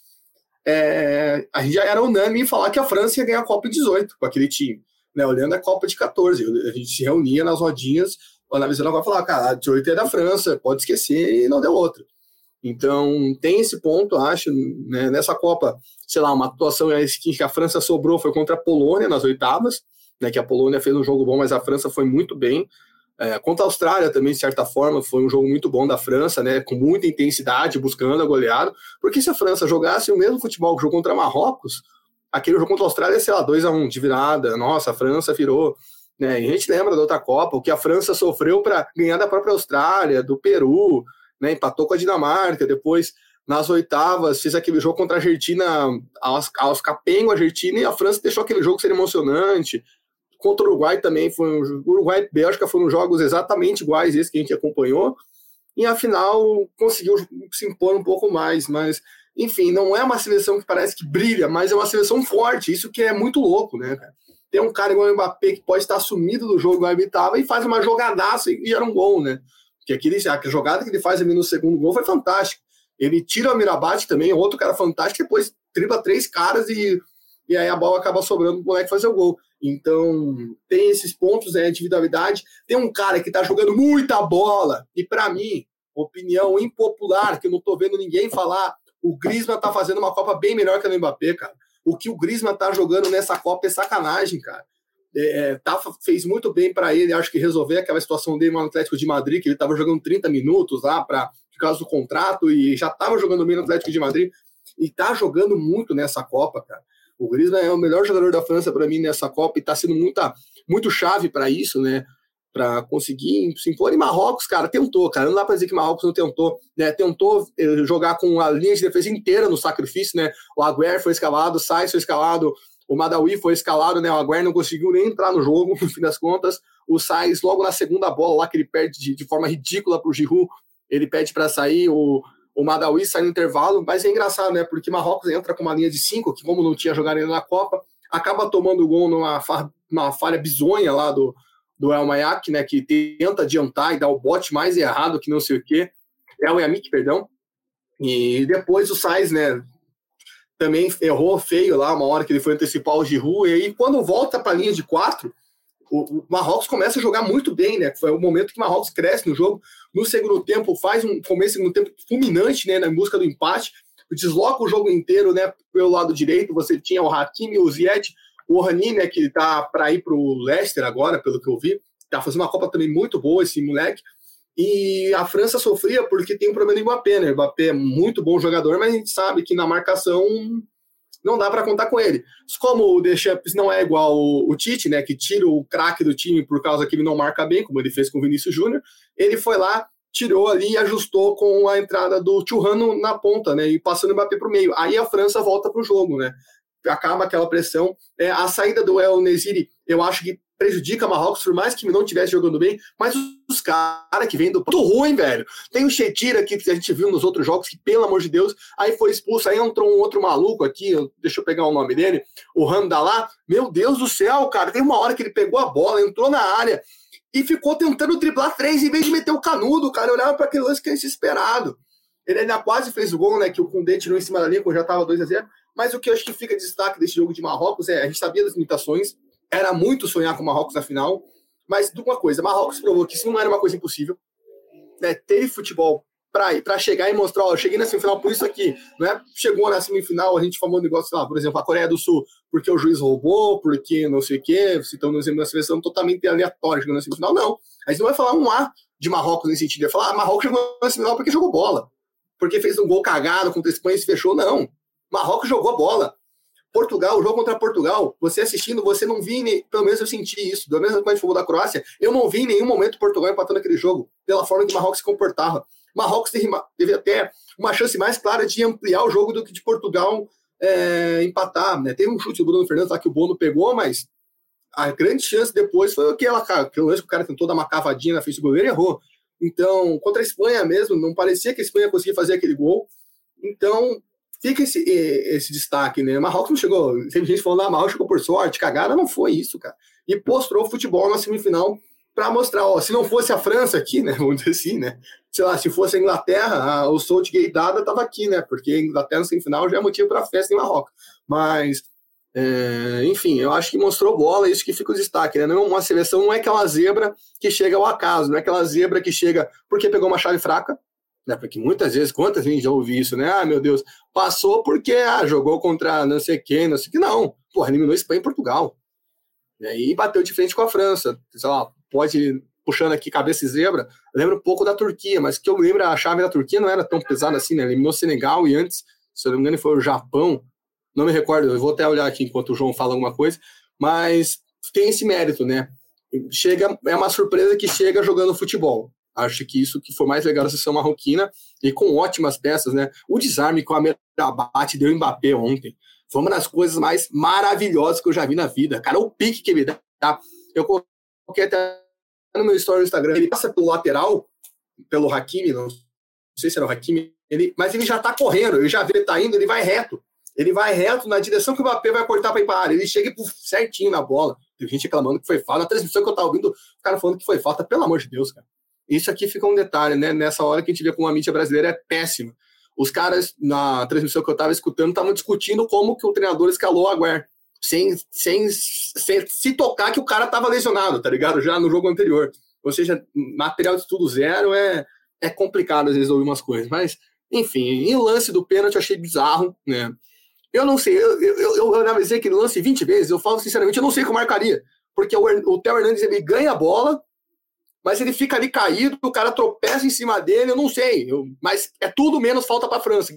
é, a gente já era unânime em falar que a França ia ganhar a Copa de 18 com aquele time, né, olhando a Copa de 14. A gente se reunia nas rodinhas, analisando agora falava, cara, a 18 é da França, pode esquecer, e não deu outra. Então, tem esse ponto, acho, né, nessa Copa, sei lá, uma atuação que a França sobrou foi contra a Polônia nas oitavas, né, que a Polônia fez um jogo bom, mas a França foi muito bem. É, contra a Austrália também, de certa forma, foi um jogo muito bom da França, né, com muita intensidade, buscando a goleada, porque se a França jogasse o mesmo futebol que jogou contra Marrocos, aquele jogo contra a Austrália, sei lá, 2 a 1 um, de virada, nossa, a França virou, né, e a gente lembra da outra Copa, o que a França sofreu para ganhar da própria Austrália, do Peru, né, empatou com a Dinamarca, depois nas oitavas fez aquele jogo contra a Argentina, aos, aos capengo a Argentina, e a França deixou aquele jogo ser emocionante, Contra o Uruguai também foi um Uruguai e Bélgica foram jogos exatamente iguais esse que a gente acompanhou. E afinal conseguiu se impor um pouco mais, mas enfim, não é uma seleção que parece que brilha, mas é uma seleção forte. Isso que é muito louco, né, cara? Tem um cara igual o Mbappé que pode estar sumido do jogo estava e faz uma jogadaça e gera um gol, né? Porque aquele, a jogada que ele faz ali no segundo gol foi fantástica. Ele tira o Mirabate também, outro cara fantástico, depois tripla três caras e, e aí a bola acaba sobrando pro moleque fazer o gol. Então, tem esses pontos, né, individualidade. Tem um cara que está jogando muita bola, e para mim, opinião impopular, que eu não estou vendo ninguém falar, o Griezmann está fazendo uma Copa bem melhor que a do Mbappé, cara. O que o Griezmann está jogando nessa Copa é sacanagem, cara. É, é tá, fez muito bem para ele, acho que resolver aquela situação dele no Atlético de Madrid, que ele estava jogando 30 minutos lá para por causa do contrato e já estava jogando bem no Atlético de Madrid e tá jogando muito nessa Copa, cara. O Griezmann é o melhor jogador da França para mim nessa Copa e está sendo muita, muito chave para isso, né? Para conseguir se impor. E Marrocos, cara, tentou, cara. Não dá para dizer que Marrocos não tentou, né? Tentou eh, jogar com a linha de defesa inteira no sacrifício, né? O Aguer foi escalado, o Sainz foi escalado, o Madawi foi escalado, né? O Aguer não conseguiu nem entrar no jogo, no fim das contas. O Sainz, logo na segunda bola lá que ele perde de, de forma ridícula para o Giroud, ele pede para sair. O, o Madawi sai no intervalo, mas é engraçado, né? Porque Marrocos entra com uma linha de cinco, que como não tinha jogado ainda na Copa, acaba tomando o gol numa fa uma falha bizonha lá do, do El Mayak, né? Que tenta adiantar e dar o bote mais errado que não sei o quê. El Yamik, perdão. E depois o Sainz, né? Também errou feio lá, uma hora que ele foi antecipar o Giroud, e aí quando volta para a linha de quatro, o, Marrocos começa a jogar muito bem, né? Foi o momento que o Marrocos cresce no jogo. No segundo tempo, faz um começo segundo tempo fulminante, né? Na busca do empate. Desloca o jogo inteiro, né? Pelo lado direito, você tinha o Hakimi, o Ziet, o Rani, né? Que tá para ir para o Leicester agora, pelo que eu vi. Tá fazendo uma Copa também muito boa, esse moleque. E a França sofria porque tem um problema do Mbappé, né? O Mbappé é muito bom jogador, mas a gente sabe que na marcação não dá para contar com ele. Como o Deschamps não é igual o, Tite, né, que tira o craque do time por causa que ele não marca bem, como ele fez com o Vinícius Júnior, ele foi lá, tirou ali e ajustou com a entrada do Churrano na ponta, né, e passando o Mbappé para o meio. Aí a França volta para o jogo, né? Acaba aquela pressão. É, a saída do El Nesiri, eu acho que prejudica Marrocos, por mais que não estivesse jogando bem, mas os caras que vêm do muito ruim, velho. Tem o Chetira aqui que a gente viu nos outros jogos, que pelo amor de Deus, aí foi expulso, aí entrou um outro maluco aqui, deixa eu pegar o nome dele, o Randalá. Meu Deus do céu, cara, tem uma hora que ele pegou a bola, entrou na área e ficou tentando driblar três em vez de meter o canudo, cara. Eu olhava para aquele lance que é desesperado. Ele ainda quase fez o gol, né? Que o Kundê tirou em cima da linha, quando já estava 2 a 0 Mas o que eu acho que fica de destaque desse jogo de Marrocos é a gente sabia das limitações, era muito sonhar com o Marrocos na final, mas de uma coisa, Marrocos provou que isso não era uma coisa impossível. né, teve futebol para chegar e mostrar, ó, cheguei na semifinal por isso aqui, né? Chegou na semifinal, a gente falou um negócio lá, por exemplo, a Coreia do Sul, porque o juiz roubou, porque não sei o quê, citando no exemplo da seleção totalmente aleatória, na semifinal, não. A gente não vai falar um A de Marrocos nesse sentido, vai falar, ah, Marrocos chegou na semifinal porque jogou bola, porque fez um gol cagado contra a Espanha e se fechou, não. Marrocos jogou bola. Portugal, o jogo contra Portugal, você assistindo, você não vi, pelo menos eu senti isso, da mesma coisa que da Croácia, eu não vi em nenhum momento Portugal empatando aquele jogo, pela forma que o Marrocos se comportava. Marrocos teve, teve até uma chance mais clara de ampliar o jogo do que de Portugal é, empatar. Né? Teve um chute do Bruno Fernandes lá que o Bono pegou, mas a grande chance depois foi aquela, aquele lance que o cara tentou dar uma cavadinha na frente do goleiro e errou. Então, contra a Espanha mesmo, não parecia que a Espanha conseguia fazer aquele gol. Então, fica esse, esse destaque, né? Marrocos não chegou. Tem gente falando, ah, Marrocos chegou por sorte, cagada. Não foi isso, cara. E mostrou o futebol na semifinal para mostrar, ó, se não fosse a França aqui, né, vamos dizer assim, né, sei lá, se fosse a Inglaterra, a, o Southgate dada estava aqui, né, porque a Inglaterra no semifinal já é motivo para festa em Marrocos, mas, é, enfim, eu acho que mostrou bola, isso que fica o destaque, né, uma seleção não é aquela zebra que chega ao acaso, não é aquela zebra que chega porque pegou uma chave fraca, né, porque muitas vezes, quantas vezes já ouvi isso, né, ah, meu Deus, passou porque, ah, jogou contra não sei quem, não sei que, não, porra, eliminou Espanha e Portugal, e bateu de frente com a França, sei lá, pode puxando aqui cabeça e zebra, lembra um pouco da Turquia, mas que eu lembro, a chave da Turquia não era tão pesada assim, né? Eliminou Senegal e antes, se eu não me engano, foi o Japão. Não me recordo, eu vou até olhar aqui enquanto o João fala alguma coisa, mas tem esse mérito, né? Chega, é uma surpresa que chega jogando futebol. Acho que isso que foi mais legal da sessão marroquina e com ótimas peças, né? O desarme com a Merabat deu Mbappé ontem. Foi uma das coisas mais maravilhosas que eu já vi na vida. Cara, o pique que ele dá. Eu coloquei até no meu story no Instagram, ele passa pelo lateral, pelo Hakimi, não sei se era o Hakimi, ele, mas ele já tá correndo, ele já vê ele tá indo, ele vai reto. Ele vai reto na direção que o Mbappé vai cortar para ir para área. Ele chega certinho na bola. Tem gente reclamando que foi falta. Na transmissão que eu tava ouvindo, o cara falando que foi falta. Pelo amor de Deus, cara. Isso aqui fica um detalhe, né? Nessa hora que a gente vê como a mídia brasileira é péssima. Os caras, na transmissão que eu tava escutando, estavam discutindo como que o treinador escalou a Guer sem, sem, sem se tocar que o cara estava lesionado, tá ligado? Já no jogo anterior. Ou seja, material de estudo zero é, é complicado às vezes ouvir umas coisas. Mas, enfim, e o lance do pênalti eu achei bizarro, né? Eu não sei, eu, eu, eu, analisei aquele lance 20 vezes, eu falo sinceramente, eu não sei como marcaria. Porque o, o Theo Hernandes ele ganha a bola, mas ele fica ali caído, o cara tropeça em cima dele, eu não sei. Eu, mas é tudo menos falta para a França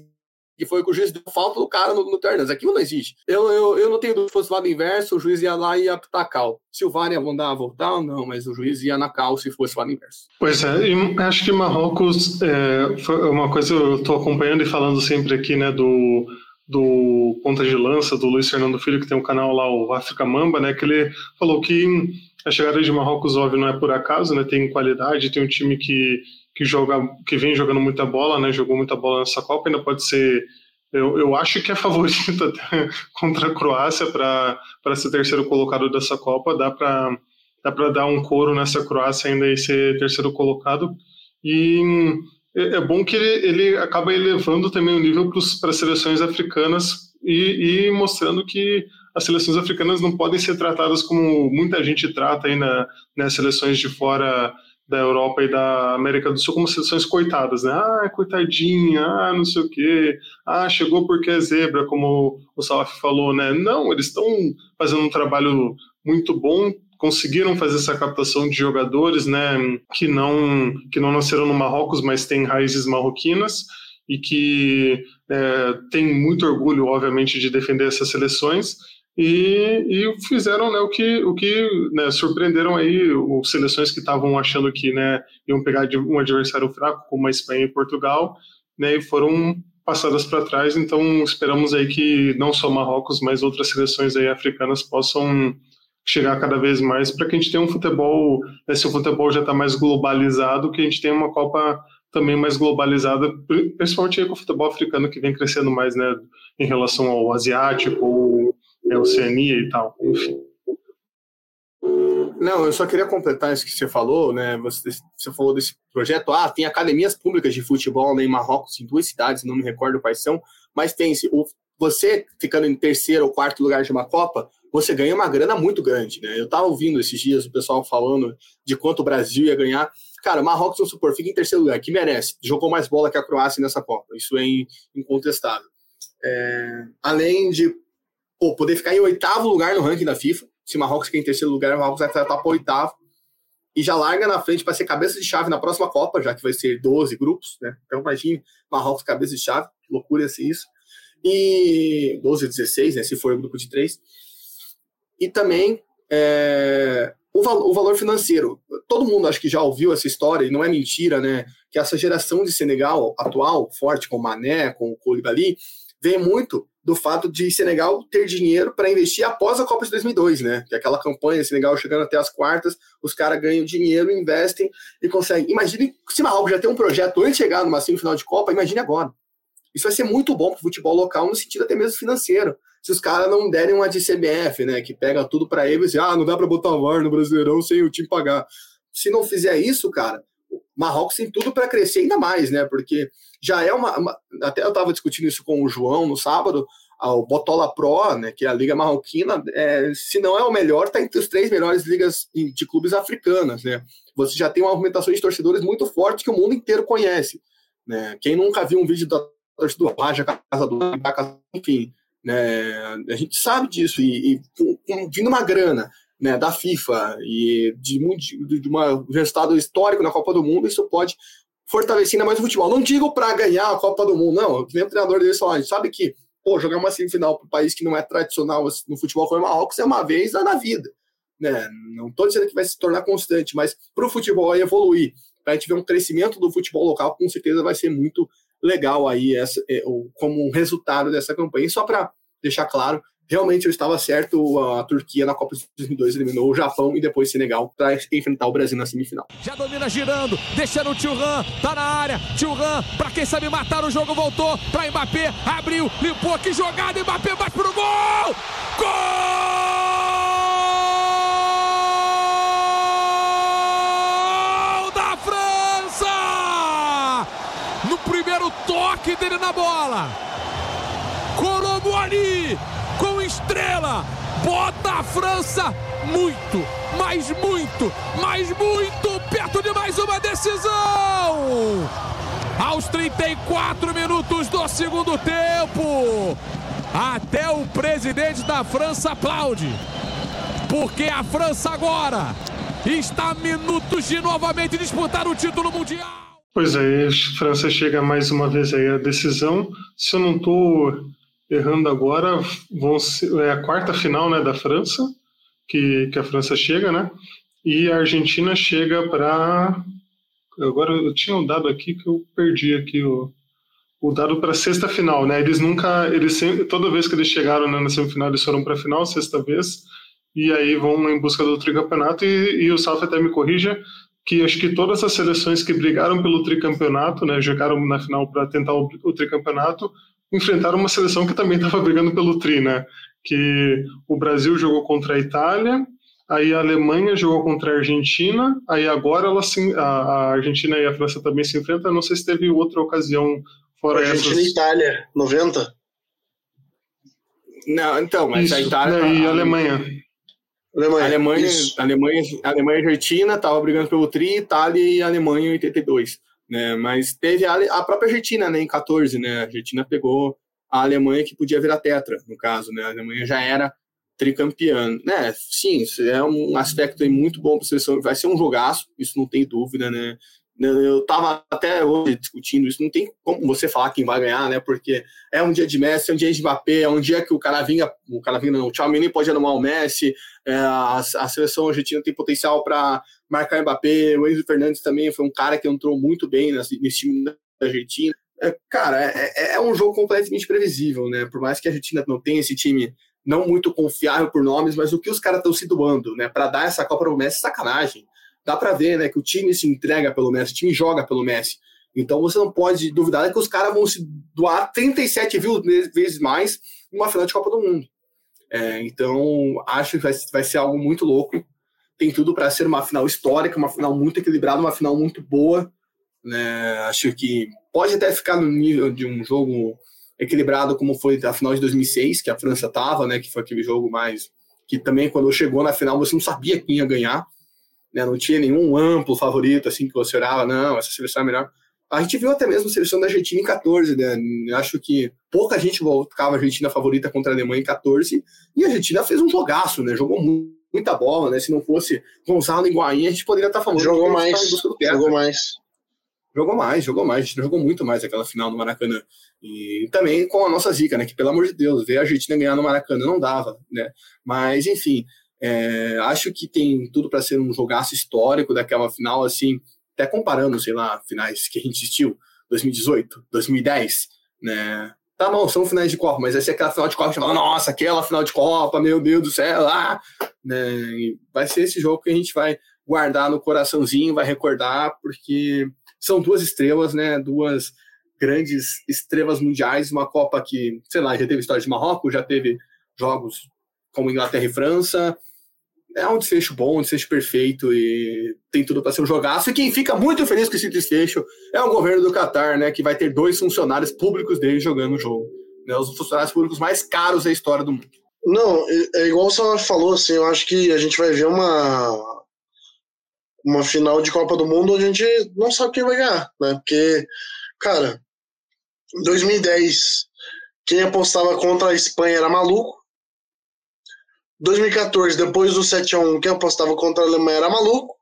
que foi que o juiz deu falta do cara no, no Ternas. Aquilo não existe. Eu, eu, eu não tenho dúvida se fosse lado inverso, o juiz ia lá e ia apitar cal. Se o VAR ia mandar voltar ou não, mas o juiz ia na cal se fosse lado inverso. Pois é, e acho que Marrocos é, foi uma coisa eu estou acompanhando e falando sempre aqui, né, do do ponta de lança do Luiz Fernando Filho, que tem um canal lá, o África Mamba, né, que ele falou que a chegada de Marrocos, óbvio, não é por acaso, né, tem qualidade, tem um time que que joga, que vem jogando muita bola, né? Jogou muita bola nessa Copa, ainda pode ser. Eu, eu acho que é favorito até contra a Croácia para ser terceiro colocado dessa Copa. Dá para dá para dar um coro nessa Croácia ainda e ser terceiro colocado. E é, é bom que ele, ele acaba elevando também o nível para as seleções africanas e, e, mostrando que as seleções africanas não podem ser tratadas como muita gente trata aí na, nas seleções de fora da Europa e da América do Sul como seleções coitadas, né? Ah, coitadinha, ah, não sei o quê, ah, chegou porque é zebra, como o Salaf falou, né? Não, eles estão fazendo um trabalho muito bom, conseguiram fazer essa captação de jogadores, né, que não que não nasceram no Marrocos, mas têm raízes marroquinas e que é, tem muito orgulho, obviamente, de defender essas seleções e, e, fizeram né, o que, o que né, surpreenderam aí os seleções que estavam achando que né, iam pegar um adversário fraco, como a Espanha e Portugal, né, e foram passadas para trás. Então esperamos aí que não só Marrocos, mas outras seleções aí africanas possam chegar cada vez mais para que a gente tenha um futebol, né, se o futebol já está mais globalizado, que a gente tenha uma Copa também mais globalizada, principalmente com o futebol africano que vem crescendo mais, né, em relação ao asiático ou é Oceania e tal, enfim. Não, eu só queria completar isso que você falou, né? Você, você falou desse projeto. Ah, tem academias públicas de futebol né, em Marrocos, em duas cidades, não me recordo quais são, mas tem o, você ficando em terceiro ou quarto lugar de uma Copa, você ganha uma grana muito grande, né? Eu tava ouvindo esses dias o pessoal falando de quanto o Brasil ia ganhar. Cara, Marrocos, vamos supor, fica em terceiro lugar, que merece. Jogou mais bola que a Croácia nessa Copa. Isso é incontestável. É, além de pô, poder ficar em oitavo lugar no ranking da FIFA. Se Marrocos ficar em terceiro lugar, o Marrocos vai estar para oitavo. E já larga na frente para ser cabeça de chave na próxima Copa, já que vai ser 12 grupos, né? Então imagine Marrocos cabeça de chave, que loucura ia ser isso. E 12, 16, né? Se for o grupo de três. E também é, o, val o valor financeiro. Todo mundo acho que já ouviu essa história, e não é mentira, né? Que essa geração de Senegal atual, forte, com Mané, com o Koulibaly, vem muito do fato de Senegal ter dinheiro para investir após a Copa de 2002, né? Que é aquela campanha, Senegal chegando até as quartas, os caras ganham dinheiro, investem e conseguem. Imagine se Marrocos já tem um projeto antes de chegar numa semifinal de Copa, imagine agora. Isso vai ser muito bom para o futebol local, no sentido até mesmo financeiro. Se os caras não derem uma de CBF, né? Que pega tudo para eles e, ah, não dá para botar VAR no Brasileirão sem o time pagar. Se não fizer isso, cara, Marrocos tem tudo para crescer ainda mais, né? Porque já é uma, uma até eu estava discutindo isso com o João no sábado, o Botola Pro, né, que é a liga marroquina, é, se não é o melhor, está entre as três melhores ligas de clubes africanas, né? Você já tem uma movimentação de torcedores muito forte que o mundo inteiro conhece, né? Quem nunca viu um vídeo da torcida do Raja, Casa do enfim, né? A gente sabe disso e, e vindo uma grana né, da FIFA e de, de, de um resultado histórico na Copa do Mundo, isso pode fortalecer ainda mais o futebol. Não digo para ganhar a Copa do Mundo, não. Nem o treinador deles falou, a gente sabe que pô, jogar uma semifinal para um país que não é tradicional no futebol como o Marrocos é uma vez na vida. Né? Não estou dizendo que vai se tornar constante, mas para o futebol evoluir, para a gente ver um crescimento do futebol local, com certeza vai ser muito legal aí essa, é, como um resultado dessa campanha. E só para deixar claro, realmente eu estava certo. A Turquia na Copa de 2002 eliminou o Japão e depois Senegal para enfrentar o Brasil na semifinal. Já domina girando, deixando o Thuram, tá na área. Thuram, para quem sabe matar o jogo, voltou para Mbappé, abriu, limpou, que jogada, Mbappé vai pro gol! Gol da França! No primeiro toque dele na bola. Colomboani com estrela. Bota a França muito, mas muito, mas muito perto de mais uma decisão. Aos 34 minutos do segundo tempo, até o presidente da França aplaude. Porque a França agora está a minutos de novamente disputar o título mundial. Pois é, a França chega mais uma vez aí à decisão. Se eu não estou errando agora, vão ser, é a quarta final né, da França, que, que a França chega, né? E a Argentina chega para. Agora eu tinha um dado aqui que eu perdi aqui o, o dado para sexta final, né? Eles nunca, eles sempre, toda vez que eles chegaram né, na semifinal, eles foram para a final, sexta vez, e aí vão em busca do tricampeonato. E, e o Salf até me corrija que acho que todas as seleções que brigaram pelo tricampeonato, né, jogaram na final para tentar o, o tricampeonato, enfrentaram uma seleção que também estava brigando pelo tri, né? Que o Brasil jogou contra a Itália, aí a Alemanha jogou contra a Argentina, aí agora ela se, a, a, Argentina e a França também se enfrentam. Não sei se teve outra ocasião fora Argentina essas. e Itália, 90? Não, então, mas Isso, a Itália. né, e a Alemanha. Alemanha, a Alemanha, Alemanha, Alemanha e Argentina estavam brigando pelo tri, Itália e Alemanha em 82 né? Mas teve a, a, própria Argentina, né, em 14, né? A Argentina pegou a Alemanha que podia virar tetra, no caso, né? A Alemanha já era tricampeã, né? Sim, é um aspecto muito bom para a seleção. Vai ser um jogaço, isso não tem dúvida, né? Eu estava até hoje discutindo isso, não tem como você falar quem vai ganhar, né? Porque é um dia de Messi, é um dia de Mbappé, é um dia que o cara vinha, o cara vinha, não, o Tchouameni pode anular o Messi, é, a, a, seleção argentina tem potencial para marcar Mbappé, o Enzo Fernandes também foi um cara que entrou muito bem nesse, nesse time da Argentina. É, cara, é, é, é, um jogo completamente previsível, né? Por mais que a Argentina não tenha esse time não muito confiável por nomes, mas o que os caras estão se doando, né? Para dar essa Copa pro Messi, sacanagem dá para ver, né, que o time se entrega pelo Messi, o time joga pelo Messi. Então você não pode duvidar que os caras vão se doar 37 vezes mais numa final de Copa do Mundo. É, então acho que vai, vai ser algo muito louco. Tem tudo para ser uma final histórica, uma final muito equilibrada, uma final muito boa. Né? Acho que pode até ficar no nível de um jogo equilibrado como foi a final de 2006, que a França tava, né, que foi aquele jogo mais que também quando chegou na final você não sabia quem ia ganhar, né? Não tinha nenhum amplo favorito assim que você olhava, não, essa seleção é melhor. A gente viu até mesmo a seleção da Argentina em 14, né? Acho que pouca gente colocava a Argentina favorita contra a Alemanha em 14, e a Argentina fez um jogaço, né? Jogou muita bola, né? Se não fosse Gonzalo Higuaín, a gente poderia estar falando jogou mais, jogou mais. Jogou mais, jogou mais, a gente jogou muito mais aquela final no Maracanã. E também com a nossa zica, né? Que pelo amor de Deus, ver a Argentina ganhar no Maracanã não dava, né? Mas, enfim, é, acho que tem tudo para ser um jogaço histórico daquela final, assim, até comparando, sei lá, finais que a gente assistiu, 2018, 2010, né? Tá bom, são finais de Copa, mas essa é aquela final de Copa, que fala, nossa, aquela final de Copa, meu Deus do céu, ah! né? Vai ser esse jogo que a gente vai guardar no coraçãozinho, vai recordar, porque são duas estrelas, né? Duas grandes estrelas mundiais, uma Copa que, sei lá, já teve história de Marrocos, já teve jogos como Inglaterra e França, é um desfecho bom, um desfecho perfeito e tem tudo para ser um jogaço. E quem fica muito feliz com esse desfecho é o governo do Qatar, né, que vai ter dois funcionários públicos dele jogando o jogo. Né, os funcionários públicos mais caros da história do mundo. Não, é, igual o Salah falou, assim, eu acho que a gente vai ver uma uma final de Copa do Mundo onde a gente não sabe quem vai ganhar, né? Porque, cara, em 2010, quem apostava contra a Espanha era maluco. 2014, depois do 7x1, quem apostava contra a Alemanha era maluco.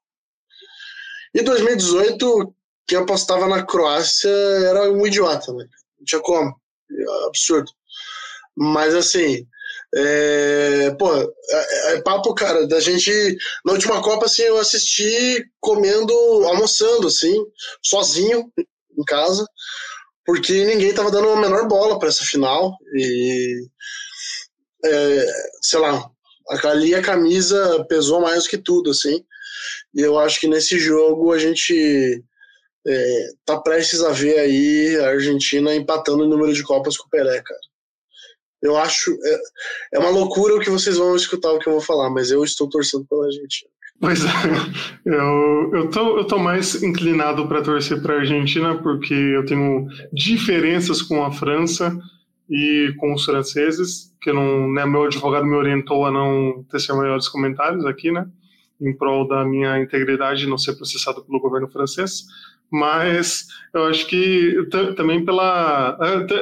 E 2018, quem apostava na Croácia era um idiota, né? Não tinha como. É absurdo. Mas assim, é, pô, é, é, papo, cara, da gente. Na última Copa, assim, eu assisti comendo, almoçando, assim, sozinho em casa, porque ninguém tava dando a menor bola para essa final. E. É, sei lá, ali a camisa pesou mais do que tudo, assim. E eu acho que nesse jogo a gente é, tá prestes a ver aí a Argentina empatando o número de Copas com o Pelé, cara. Eu acho. É, é uma loucura o que vocês vão escutar o que eu vou falar, mas eu estou torcendo pela Argentina. Pois é, eu, eu, tô, eu tô mais inclinado para torcer para a Argentina porque eu tenho diferenças com a França e com os franceses, que não, né, meu advogado me orientou a não tecer maiores comentários aqui, né, em prol da minha integridade e não ser processado pelo governo francês. Mas eu acho que também pela.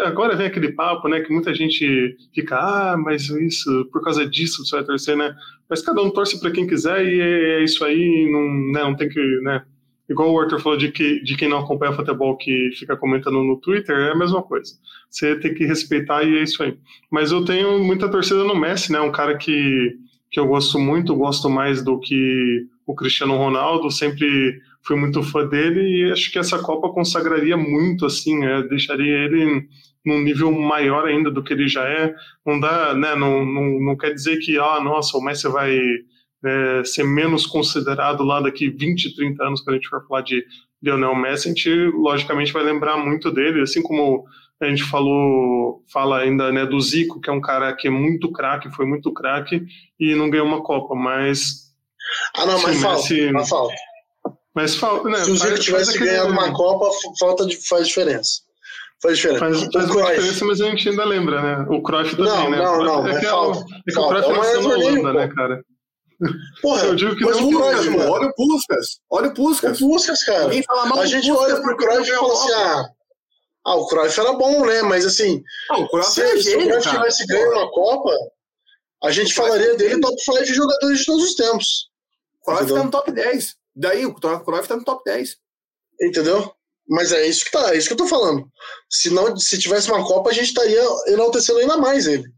Agora vem aquele papo, né? Que muita gente fica, ah, mas isso, por causa disso você vai torcer, né? Mas cada um torce para quem quiser e é isso aí, não, né, não tem que. Né, igual o Arthur falou de, que, de quem não acompanha futebol que fica comentando no Twitter, é a mesma coisa. Você tem que respeitar e é isso aí. Mas eu tenho muita torcida no Messi, né? Um cara que, que eu gosto muito, gosto mais do que o Cristiano Ronaldo, sempre fui muito fã dele e acho que essa Copa consagraria muito, assim, né? deixaria ele num nível maior ainda do que ele já é. Não dá, né? Não, não, não quer dizer que, ah, nossa, o Messi vai é, ser menos considerado lá daqui 20, 30 anos, quando a gente for falar de Lionel Messi, a gente logicamente vai lembrar muito dele, assim como a gente falou, fala ainda né, do Zico, que é um cara que é muito craque, foi muito craque e não ganhou uma Copa, mas. Ah, não, mas falta, Messi, mas falta. Mas falta, né, Se o Zico tivesse ganhado uma Copa, falta de, faz diferença. Faz diferença. Faz, faz uma diferença, mas a gente ainda lembra, né? O Cruyff também, não, né? Não, não, é, é, que, falta, é que o Cruyff nasceu na Holanda, né, cara? Porra, eu digo que mas não o Cruyff, mano. Olha o Puskas. Olha o Puskas. O Puskas, cara. a gente olha pro Cruyff e fala assim, ah, ah, o Cruyff era bom, né? Mas assim, ah, o Cruyff se, se o Cruyff tivesse ganho uma Copa, a gente falaria dele top 5 de jogadores de todos os tempos. O Cruyff Entendeu? tá no top 10. Daí o Cruyff tá no top 10. Entendeu? Mas é isso que tá, é isso que eu tô falando. Se, não, se tivesse uma Copa, a gente estaria enaltecendo ainda mais ele.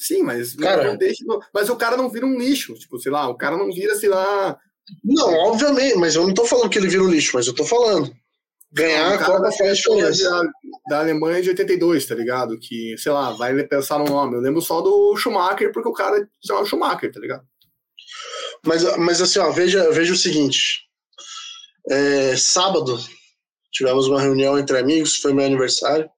Sim, mas, cara, deixa, mas o cara não vira um lixo. Tipo, sei lá, o cara não vira, sei lá. Não, obviamente, mas eu não tô falando que ele vira um lixo, mas eu tô falando. Ganhar a Copa faz diferença. Da, da Alemanha de 82, tá ligado? Que, sei lá, vai pensar no nome. Eu lembro só do Schumacher, porque o cara é o Schumacher, tá ligado? Mas, mas assim, ó, veja, veja o seguinte. É, sábado, tivemos uma reunião entre amigos, foi meu aniversário.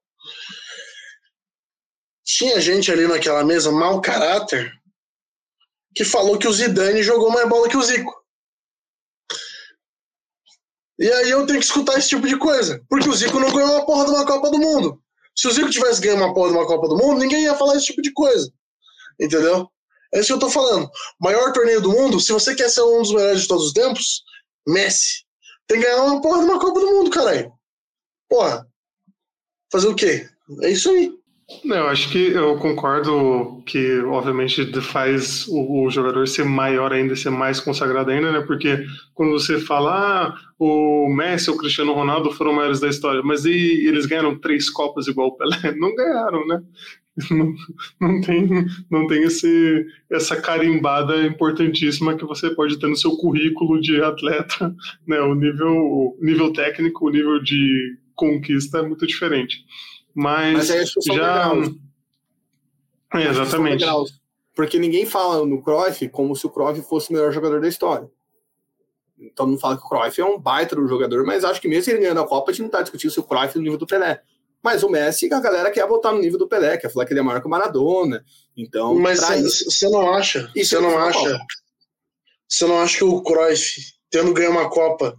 Tinha gente ali naquela mesa, mau caráter, que falou que o Zidane jogou mais bola que o Zico. E aí eu tenho que escutar esse tipo de coisa. Porque o Zico não ganhou uma porra de uma Copa do Mundo. Se o Zico tivesse ganho uma porra de uma Copa do Mundo, ninguém ia falar esse tipo de coisa. Entendeu? É isso que eu tô falando. Maior torneio do mundo, se você quer ser um dos melhores de todos os tempos, Messi. Tem que ganhar uma porra de uma Copa do Mundo, caralho. Porra. Fazer o quê? É isso aí. Eu acho que eu concordo que, obviamente, faz o, o, jogador ser maior ainda, ser mais consagrado ainda, né? Porque quando você fala, ah, o Messi ou o Cristiano Ronaldo foram maiores da história, mas e eles ganharam três Copas igual o Pelé? Não ganharam, né? Não, não tem, não tem esse, essa carimbada importantíssima que você pode ter no seu currículo de atleta, né? O nível, o nível técnico, o nível de conquista é muito diferente. Mas, Mas é já. É, exatamente. Porque ninguém fala no Cruyff como se o Cruyff fosse o melhor jogador da história. Todo mundo fala que o Cruyff é um baita do jogador, mas acho que mesmo ele ganhando a Copa, a gente não está discutindo se o Cruyff é no nível do Pelé. Mas o Messi, a galera quer botar no nível do Pelé, quer falar que ele é maior que o Maradona. Então, mas você não acha? Você não acha? Você não acha que o Cruyff, tendo ganho uma Copa,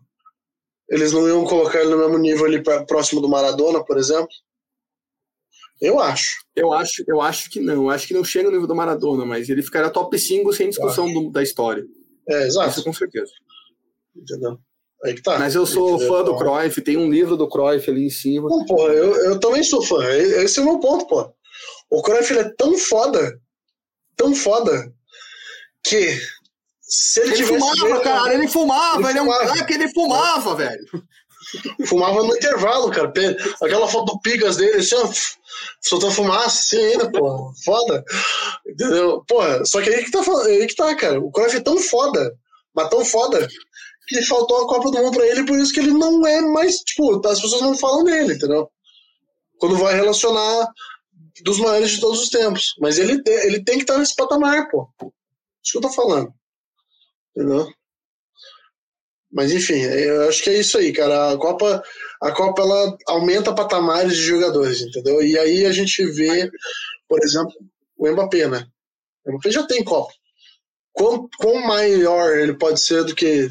eles não iam colocar ele no mesmo nível ali pra, próximo do Maradona, por exemplo? Eu acho. Eu acho, eu acho que não. Acho que não chega no nível do Maradona, mas ele ficaria top 5 sem discussão do, da história. É, exato. Isso com certeza. Entendeu? Aí que tá. Mas eu sou fã do Cruyff, tem um livro do Cruyff ali em cima. Não, porra, eu, eu também sou fã. Esse é o meu ponto, pô. O Cruyff ele é tão foda, tão foda, que se ele, ele fumava, cara, ele fumava, ele, ele fumava. é um cara que ele fumava, velho. Fumava no intervalo, cara. Aquela foto do Pigas dele, assim, ó, soltando fumaça, assim ainda, pô. Foda. Entendeu? Porra, só que aí que tá, aí que tá, cara. O Cruyff é tão foda, mas tão foda, que faltou a Copa do Mundo pra ele, por isso que ele não é mais, tipo, as pessoas não falam dele, entendeu? Quando vai relacionar dos maiores de todos os tempos. Mas ele, ele tem que estar nesse patamar, pô. Isso que eu tô falando. Entendeu? Mas enfim, eu acho que é isso aí, cara. A Copa, a Copa ela aumenta patamares de jogadores, entendeu? E aí a gente vê, por exemplo, o Mbappé, né? O Mbappé já tem Copa. Quão, quão maior ele pode ser do que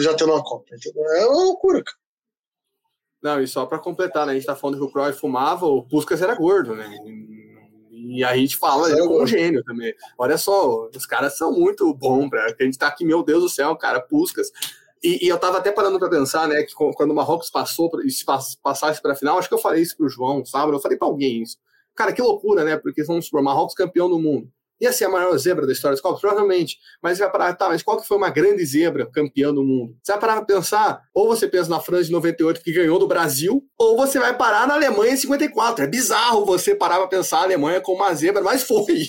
já tendo uma Copa, entendeu? É uma loucura, cara. Não, e só para completar, né? A gente tá falando que o Cruyff fumava, o Puskas era gordo, né? E a gente fala, ele é um gênio também. Olha só, os caras são muito bons, pra... a gente tá aqui, meu Deus do céu, cara, Puskas. E, e, eu tava até parando para pensar, né, que quando o Marrocos passou, se passasse para a final, acho que eu falei isso pro João, sabe? Eu falei para alguém isso. Cara, que loucura, né? Porque vamos supor, Marrocos campeão do mundo ia ser a maior zebra da história da escola? Provavelmente. Mas você vai parar, tá, mas qual que foi uma grande zebra campeã do mundo? Você vai parar pra pensar, ou você pensa na França de 98 que ganhou do Brasil, ou você vai parar na Alemanha em 54. É bizarro você parar pra pensar a Alemanha como uma zebra, mas foi.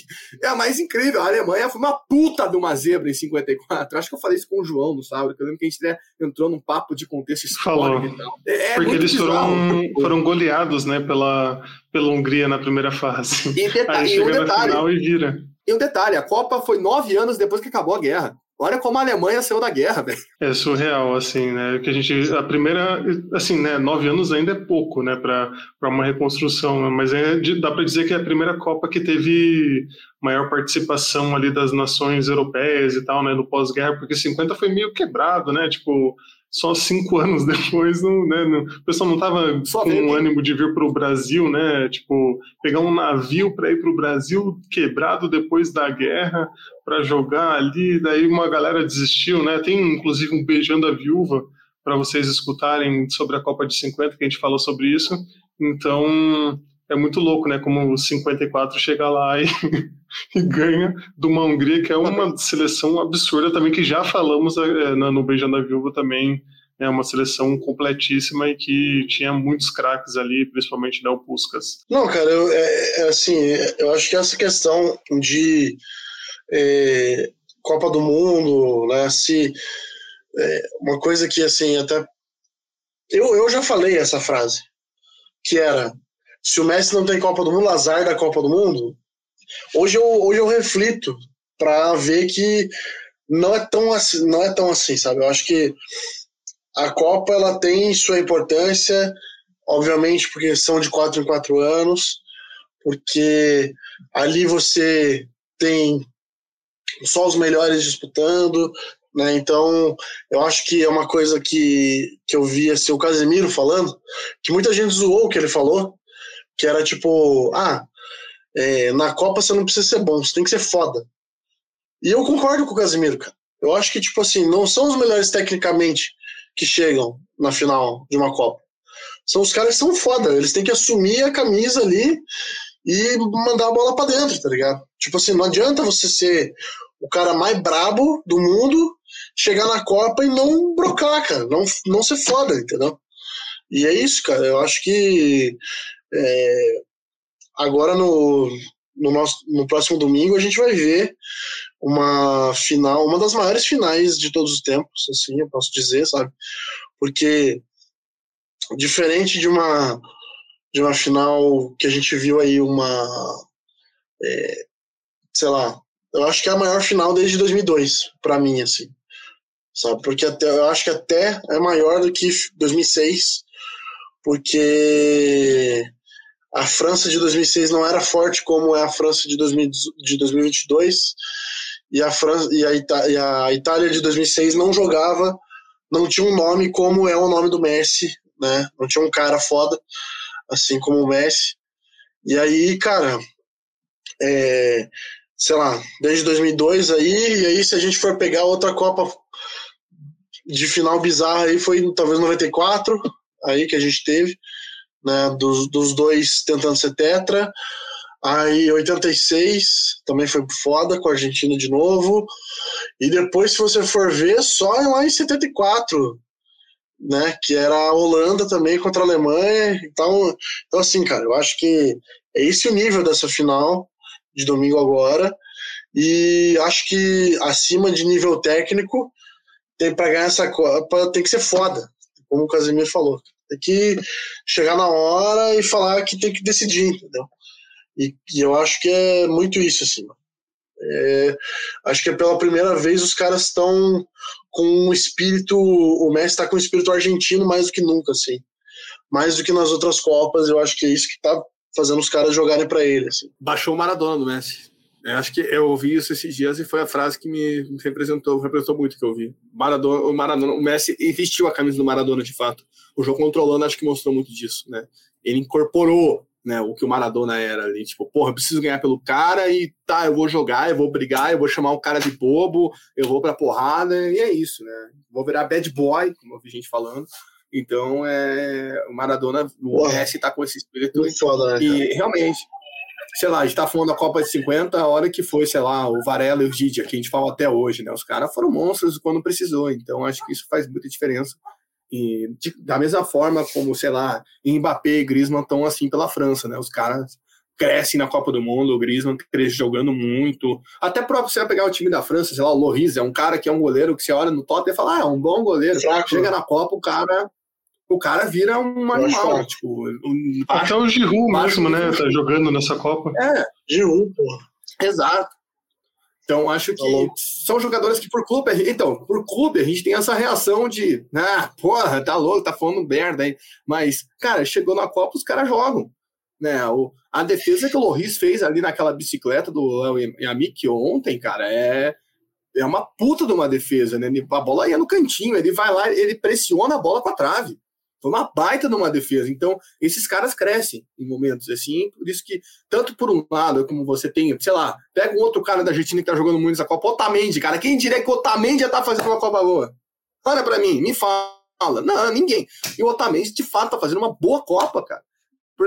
É a mais incrível. A Alemanha foi uma puta de uma zebra em 54. Acho que eu falei isso com o João no sábado, que eu lembro que a gente entrou num papo de contexto histórico e tal. É, é Porque eles foram, foram goleados, né, pela, pela Hungria na primeira fase. E, deta Aí e um detalhe, na final e vira. E um detalhe, a Copa foi nove anos depois que acabou a guerra. Olha como a Alemanha saiu da guerra, velho. É surreal, assim, né? Que a gente, a primeira, assim, né? Nove anos ainda é pouco, né? Para uma reconstrução, né? mas é, dá para dizer que é a primeira Copa que teve maior participação ali das nações europeias e tal, né? No pós-guerra, porque 50 foi meio quebrado, né? Tipo, só cinco anos depois, não, né, não, o pessoal não estava com um ânimo de vir para o Brasil, né? Tipo, pegar um navio para ir para o Brasil quebrado depois da guerra para jogar ali, daí uma galera desistiu, né? Tem inclusive um beijando a viúva para vocês escutarem sobre a Copa de 50 que a gente falou sobre isso. Então, é muito louco, né? Como o 54 chega lá e, e, ganha de uma Hungria, que é uma seleção absurda também, que já falamos é, no Beijando a Viúva também, é uma seleção completíssima e que tinha muitos craques ali, principalmente né, o Puskas. Não, cara, eu, é, é, assim, eu acho que essa questão de é, Copa do Mundo, né, se é, uma coisa que assim até eu, eu já falei essa frase, que era se o Messi não tem Copa do Mundo, azar da Copa do Mundo. Hoje eu, hoje eu reflito para ver que não é tão assim, não é tão assim, sabe? Eu acho que a Copa ela tem sua importância, obviamente porque são de quatro em quatro anos, porque ali você tem só os melhores disputando, né? Então, eu acho que é uma coisa que, que eu vi assim, o Casemiro falando, que muita gente zoou o que ele falou, que era tipo, ah, é, na Copa você não precisa ser bom, você tem que ser foda. E eu concordo com o Casemiro, cara. Eu acho que, tipo assim, não são os melhores tecnicamente que chegam na final de uma Copa. São os caras que são foda. Eles têm que assumir a camisa ali e mandar a bola para dentro, tá ligado? Tipo assim, não adianta você ser o cara mais brabo do mundo, chegar na Copa e não brocar, cara. Não, não ser foda, entendeu? E é isso, cara. Eu acho que é, agora no, no, nosso, no próximo domingo a gente vai ver uma final, uma das maiores finais de todos os tempos, assim, eu posso dizer, sabe? Porque diferente de uma de uma final que a gente viu aí uma é, sei lá, eu acho que é a maior final desde 2002 para mim assim. Sabe? Porque até eu acho que até é maior do que 2006, porque a França de 2006 não era forte como é a França de, 2000, de 2022 e a, França, e, a e a Itália de 2006 não jogava, não tinha um nome como é o nome do Messi, né? Não tinha um cara foda, assim como o Messi. E aí, cara, é, sei lá, desde 2002 aí, e aí se a gente for pegar outra Copa de final bizarra aí, foi talvez 94, aí que a gente teve, né, dos, dos dois tentando ser tetra, Aí 86 também foi foda com a Argentina de novo. E depois, se você for ver, só lá em 74, né? Que era a Holanda também contra a Alemanha. Então, então assim, cara, eu acho que é esse o nível dessa final de domingo agora. E acho que acima de nível técnico, tem para ganhar essa Copa, tem que ser foda, como o Casemiro falou. Tem que chegar na hora e falar que tem que decidir, entendeu? E, e eu acho que é muito isso, assim. É, acho que é pela primeira vez os caras estão com um espírito. O Messi está com um espírito argentino mais do que nunca, assim. Mais do que nas outras Copas, eu acho que é isso que está fazendo os caras jogarem para ele. Assim. Baixou o Maradona do Messi. Eu acho que eu ouvi isso esses dias e foi a frase que me representou, representou muito que eu ouvi. Maradona, o Maradona, o Messi vestiu a camisa do Maradona de fato. O jogo controlando acho que mostrou muito disso, né? Ele incorporou né, o que o Maradona era ali, tipo, porra, eu preciso ganhar pelo cara e tá, eu vou jogar, eu vou brigar, eu vou chamar um cara de bobo, eu vou pra porrada, e é isso, né? Vou virar bad boy, como eu vi gente falando. Então, é, o Maradona, o. Messi tá com esse espírito. Foda, né, e realmente, sei lá, a gente tá falando da Copa de 50, a hora que foi, sei lá, o Varela e o Didia, que a gente fala até hoje, né? Os caras foram monstros quando precisou, então acho que isso faz muita diferença. E de, da mesma forma como, sei lá, Mbappé e Griezmann estão assim pela França, né? Os caras crescem na Copa do Mundo, o Griezmann cresce jogando muito. Até próprio você vai pegar o time da França, sei lá, o Loris é um cara que é um goleiro que você olha no top e fala, ah, é um bom goleiro. Chega na Copa, o cara o cara vira um animal. Tipo, um... Até o Giroud mesmo, né? Tá jogando nessa Copa. É, Giroud, pô. Exato. Então, acho que tá são jogadores que por clube. Então, por clube, a gente tem essa reação de, ah, porra, tá louco, tá falando merda aí. Mas, cara, chegou na Copa, os caras jogam. Né? O, a defesa que o Loris fez ali naquela bicicleta do Léo Yamik ontem, cara, é, é uma puta de uma defesa, né? A bola ia no cantinho, ele vai lá, ele pressiona a bola com a trave. Foi uma baita numa defesa. Então, esses caras crescem em momentos assim. Por isso que, tanto por um lado, como você tem, sei lá, pega um outro cara da Argentina que tá jogando muito nessa Copa, Otamendi, cara. Quem diria que o Otamendi já tá fazendo uma Copa boa? Olha para mim, me fala. Não, ninguém. E o Otamendi, de fato, tá fazendo uma boa Copa, cara.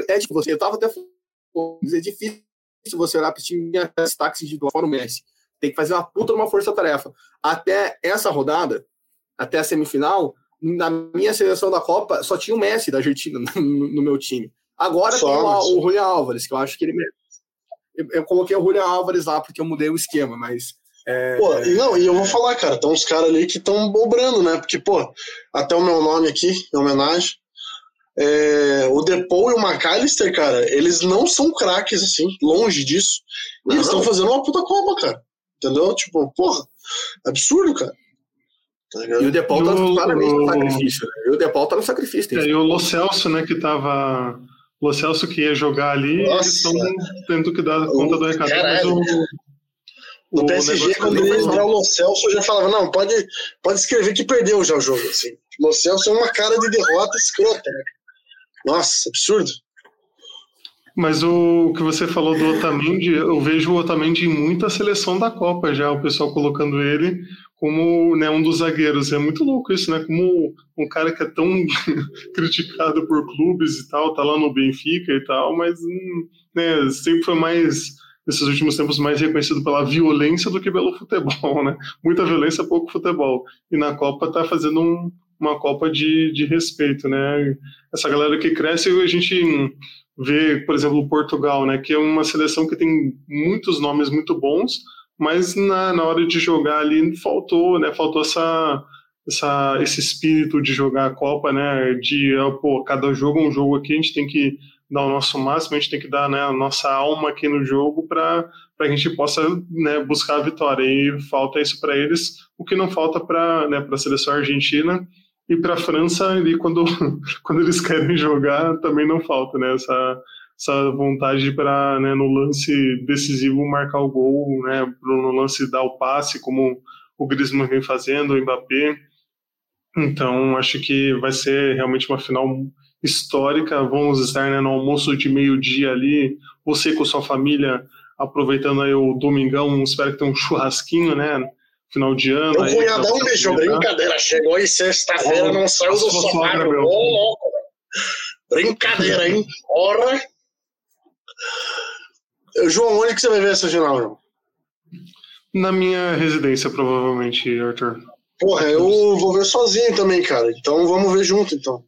É tipo, você, eu tava até é difícil você olhar esse time destaques individual fora o Messi. Tem que fazer uma puta uma força-tarefa. Até essa rodada, até a semifinal, na minha seleção da Copa, só tinha o Messi da Argentina no, no meu time. Agora só, tem o, o Julian Álvares, que eu acho que ele. Eu, eu coloquei o Julian Álvares lá porque eu mudei o esquema, mas. É... Pô, não, e eu vou falar, cara, tem uns caras ali que estão bobrando, né? Porque, pô, até o meu nome aqui, em homenagem. É, o Depou e o McAllister, cara, eles não são craques, assim, longe disso. E eles estão fazendo uma puta Copa, cara. Entendeu? Tipo, porra, absurdo, cara. Tá e o Depol tá claramente no sacrifício. Né? E o Depol tá no sacrifício. É, e o Lo Celso, né, que tava. O Lo Celso que ia jogar ali, Nossa. eles estão tendo que dar conta do recado. Mas o, no PSG, quando ele ia entrar o Lo Celso, eu já falava, não, pode, pode escrever que perdeu já o jogo. Assim. Lo Celso é uma cara de derrota escrota, né? Nossa, absurdo. Mas o que você falou do Otamendi, eu vejo o Otamendi em muita seleção da Copa já, o pessoal colocando ele como né, um dos zagueiros. É muito louco isso, né? Como um cara que é tão criticado por clubes e tal, tá lá no Benfica e tal, mas hum, né, sempre foi mais, nesses últimos tempos, mais reconhecido pela violência do que pelo futebol, né? Muita violência, pouco futebol. E na Copa tá fazendo um, uma Copa de, de respeito, né? Essa galera que cresce, a gente vê, por exemplo, Portugal, né, que é uma seleção que tem muitos nomes muito bons, mas na, na hora de jogar ali faltou, né, faltou essa, essa, esse espírito de jogar a Copa, né, de, pô, cada jogo é um jogo aqui, a gente tem que dar o nosso máximo, a gente tem que dar né, a nossa alma aqui no jogo para a gente possa né, buscar a vitória. E falta isso para eles, o que não falta para né, a seleção argentina, e para a França, ali, quando, quando eles querem jogar, também não falta né, essa, essa vontade para, né, no lance decisivo, marcar o gol, né, no lance dar o passe, como o Griezmann vem fazendo, o Mbappé. Então, acho que vai ser realmente uma final histórica. Vamos estar né, no almoço de meio-dia ali, você com sua família, aproveitando aí o domingão, espero que tenha um churrasquinho, né? final de ano. Meu cunhadão, bicho, brincadeira. Chegou aí sexta-feira, não saiu do sofá. Ô, louco, Brincadeira, hein? Ora. João, onde que você vai ver essa final, João? Na minha residência, provavelmente, Arthur. Porra, eu vou ver sozinho também, cara. Então vamos ver junto, então.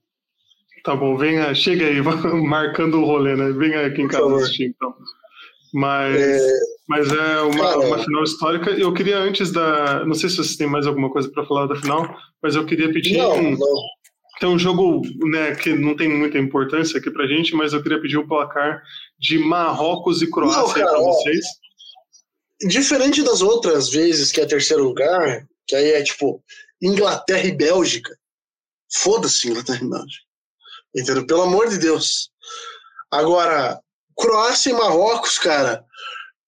Tá bom, venha, chega aí, marcando o rolê, né? Venha aqui em casa assistir, então. Mas é, mas é uma, uma final histórica. Eu queria, antes da. Não sei se vocês têm mais alguma coisa para falar da final, mas eu queria pedir. Não, um, não. Tem um jogo né, que não tem muita importância aqui pra gente, mas eu queria pedir o um placar de Marrocos e Croácia para vocês. Diferente das outras vezes que é terceiro lugar, que aí é tipo Inglaterra e Bélgica. Foda-se Inglaterra e Bélgica. Entendeu? Pelo amor de Deus. Agora, Croácia e Marrocos, cara.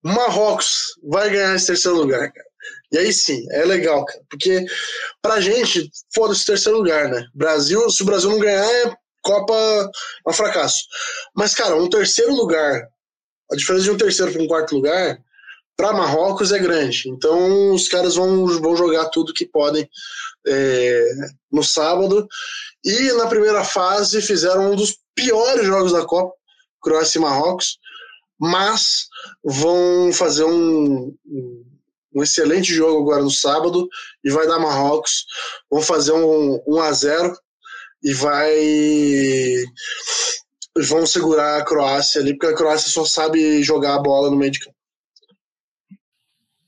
Marrocos vai ganhar esse terceiro lugar, cara. E aí sim, é legal, cara. Porque pra gente, foda-se terceiro lugar, né? Brasil, se o Brasil não ganhar, é Copa é um fracasso. Mas, cara, um terceiro lugar, a diferença de um terceiro para um quarto lugar, para Marrocos é grande. Então os caras vão, vão jogar tudo que podem é, no sábado. E na primeira fase fizeram um dos piores jogos da Copa, Croácia e Marrocos, mas vão fazer um, um excelente jogo agora no sábado e vai dar Marrocos. Vão fazer um 1 a 0 e vai vão segurar a Croácia ali, porque a Croácia só sabe jogar a bola no meio de campo.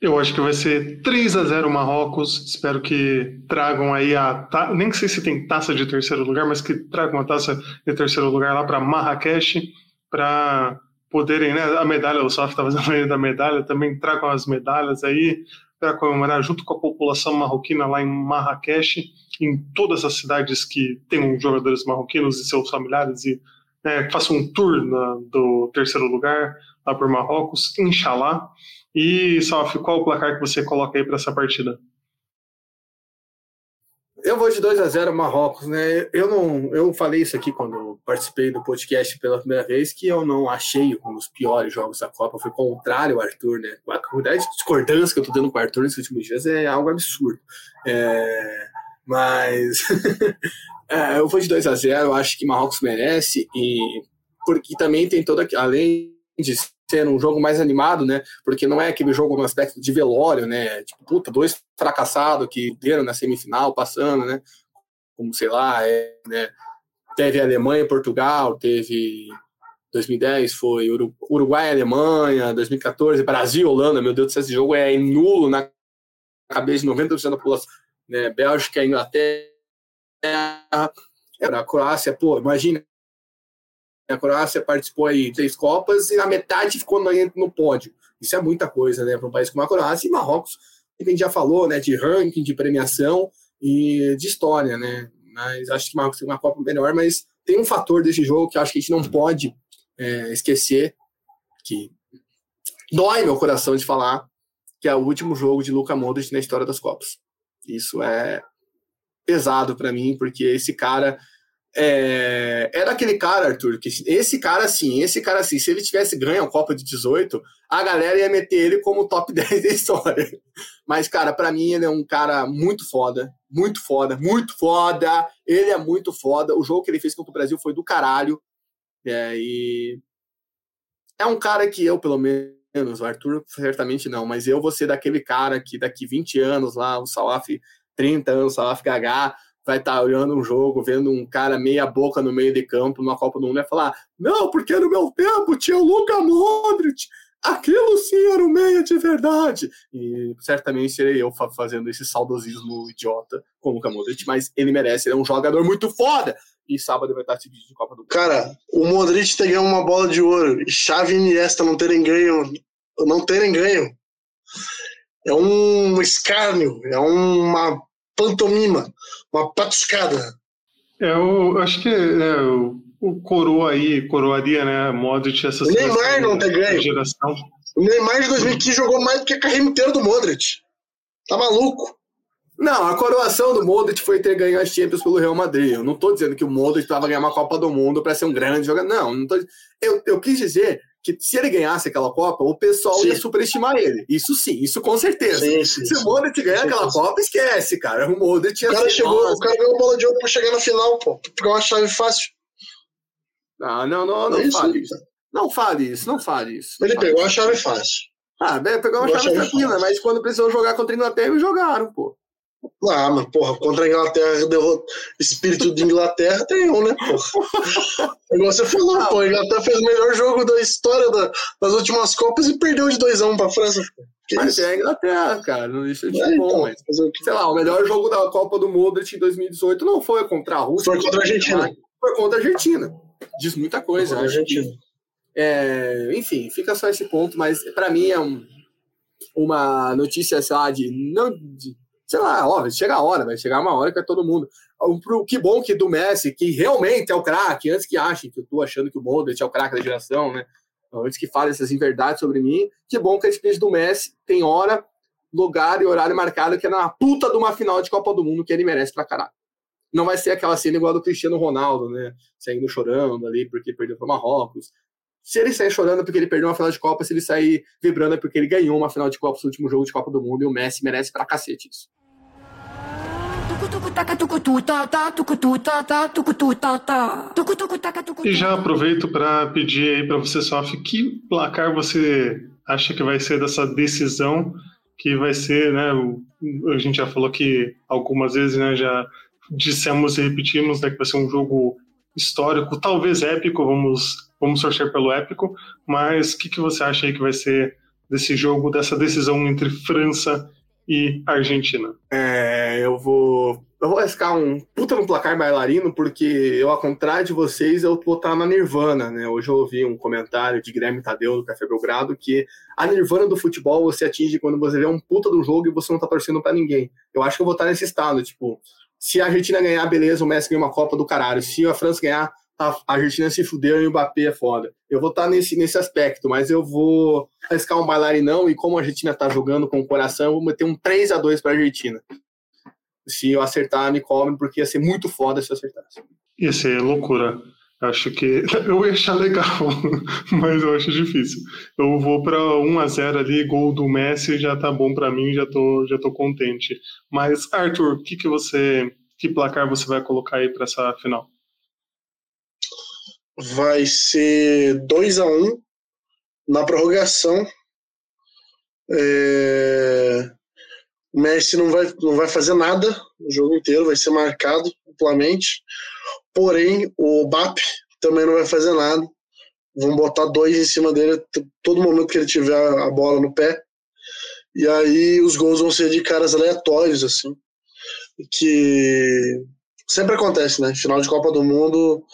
Eu acho que vai ser 3 a 0 Marrocos. Espero que tragam aí a. Ta... Nem sei se tem taça de terceiro lugar, mas que tragam a taça de terceiro lugar lá para Marrakech, para poderem, né? A medalha, o SAF está fazendo aí da medalha, também tragam as medalhas aí para comemorar junto com a população marroquina lá em Marrakech, em todas as cidades que tenham jogadores marroquinos e seus familiares e né, façam um tour na, do terceiro lugar lá por Marrocos, inshallah. E, Saf, qual o placar que você coloca aí para essa partida? Eu vou de 2 a 0 Marrocos, né? Eu não, eu falei isso aqui quando participei do podcast pela primeira vez que eu não achei um dos piores jogos da Copa, foi contrário ao Arthur, né? A quantidade de discordância que eu tô dando com o Arthur nesses últimos dias é algo absurdo. É, mas é, eu vou de 2 a 0, eu acho que Marrocos merece e porque também tem toda além de ser um jogo mais animado, né? Porque não é aquele jogo no aspecto de velório, né? Tipo, puta, dois fracassados que deram na semifinal, passando, né? Como, sei lá, é, né? Teve Alemanha e Portugal, teve 2010 foi Uruguai e Alemanha, 2014 Brasil Holanda, meu Deus do céu, esse jogo é nulo na cabeça de 90% da população, né? Bélgica Inglaterra, a Croácia, pô, imagina a Croácia participou aí de três Copas e na metade ficou no pódio. Isso é muita coisa, né, para um país como a Croácia e Marrocos, que a gente já falou, né, de ranking, de premiação e de história, né. Mas acho que Marrocos tem uma Copa melhor, mas tem um fator desse jogo que acho que a gente não pode é, esquecer, que dói meu coração de falar, que é o último jogo de Luka Modric na história das Copas. Isso é pesado para mim, porque esse cara é, era aquele cara, Arthur, que esse cara sim, esse cara sim, se ele tivesse ganho a Copa de 18, a galera ia meter ele como top 10 da história. Mas, cara, para mim ele é um cara muito foda, muito foda, muito foda. Ele é muito foda. O jogo que ele fez contra o Brasil foi do caralho. É, e é um cara que eu, pelo menos, o Arthur certamente não, mas eu vou ser daquele cara que daqui 20 anos lá, o Salaf, 30 anos, o Salaf Gagá, vai estar tá olhando um jogo, vendo um cara meia boca no meio de campo, numa Copa do Mundo, e falar: Não, porque no meu tempo tinha o Luka Modric, aquilo sim era o meia de verdade. E certamente serei eu fazendo esse saudosismo idiota com o Luka Modric, mas ele merece, ele é um jogador muito foda. E sábado vai estar esse vídeo de Copa do Mundo. Cara, o Modric ter ganho uma bola de ouro e Xavi e Iniesta não terem ganho, não terem ganho, é um escárnio, é uma pantomima, uma patuscada. É, eu acho que é, o, o coroa aí, coroaria, né? Modric, essa O Neymar não ter ganho. Geração. O Neymar de 2015 jogou mais do que a carreira inteira do Modric. Tá maluco? Não, a coroação do Modric foi ter ganho as Champions pelo Real Madrid. Eu não tô dizendo que o Modric estava ganhar uma Copa do Mundo para ser um grande jogador. Não, não tô... eu, eu quis dizer que se ele ganhasse aquela Copa, o pessoal sim. ia superestimar ele. Isso sim, isso com certeza. Sim, sim, se o Modric ganhar aquela Copa, esquece, cara. O Modric o cara chegou, O cara ganhou a bola de ouro pra chegar na final, pô. Pegar uma chave fácil. Ah, não, não, não, não é fale isso. Não fale isso, não fale isso. Ele pegou a chave fácil. Ah, pegou uma chave tranquila, mas quando precisou jogar contra a Inglaterra, jogaram, pô. Ah, mas porra, contra a Inglaterra, derrota, espírito de Inglaterra tem um, né, porra? Igual você falou, ah, pô, a Inglaterra fez o melhor jogo da história da, das últimas Copas e perdeu de 2x1 um pra França. Que mas isso? é a Inglaterra, cara, não deixa de é, bom, então, mas, sei lá, o melhor jogo da Copa do Modric em 2018 não foi contra a Rússia. Foi contra a Argentina. Foi contra a Argentina. Diz muita coisa. Foi Argentina. É, enfim, fica só esse ponto, mas para mim é um, uma notícia, sei lá, de, não, de sei lá, ó, chega a hora, vai chegar uma hora que é todo mundo. Pro, que bom que do Messi, que realmente é o craque, antes que achem que eu tô achando que o Modric é o craque da geração, né? Antes que falem essas inverdades sobre mim, que bom que a gente do Messi tem hora, lugar e horário marcado que é na puta de uma final de Copa do Mundo que ele merece pra caralho. Não vai ser aquela cena igual do Cristiano Ronaldo, né? Saindo chorando ali porque perdeu para Marrocos. Se ele sair chorando porque ele perdeu uma final de Copa, se ele sair vibrando é porque ele ganhou uma final de Copa no último jogo de Copa do Mundo e o Messi merece pra cacete isso. E já aproveito para pedir aí para você, Sof, que placar você acha que vai ser dessa decisão que vai ser, né? A gente já falou que algumas vezes, né? Já dissemos e repetimos, né? Que vai ser um jogo histórico, talvez épico. Vamos vamos torcer pelo épico. Mas o que, que você acha aí que vai ser desse jogo, dessa decisão entre França e Argentina? É, eu vou. Eu vou arriscar um puta no placar bailarino, porque eu, ao contrário de vocês, eu vou estar na Nirvana, né? Hoje eu ouvi um comentário de Guilherme Tadeu do Café Belgrado que a Nirvana do futebol você atinge quando você vê um puta do jogo e você não tá torcendo para ninguém. Eu acho que eu vou estar nesse estado, tipo, se a Argentina ganhar, beleza, o Messi ganha uma Copa do caralho. Se a França ganhar, a Argentina se fudeu e o Mbappé é foda. Eu vou estar tá nesse, nesse aspecto, mas eu vou arriscar um bailarinão e como a Argentina tá jogando com o coração, eu vou meter um 3 a 2 para a Argentina. Se eu acertar, me cobre, porque ia ser muito foda se eu acertasse. Ia ser loucura. Acho que eu ia achar legal, mas eu acho difícil. Eu vou para 1 a 0 ali, gol do Messi já tá bom para mim, já tô já tô contente. Mas Arthur, que que você que placar você vai colocar aí para essa final? Vai ser 2 a 1 um, na prorrogação. É... O Messi não vai, não vai fazer nada o jogo inteiro, vai ser marcado amplamente. Porém, o BAP também não vai fazer nada. Vão botar dois em cima dele todo momento que ele tiver a bola no pé. E aí os gols vão ser de caras aleatórios, assim. Que sempre acontece, né? Final de Copa do Mundo,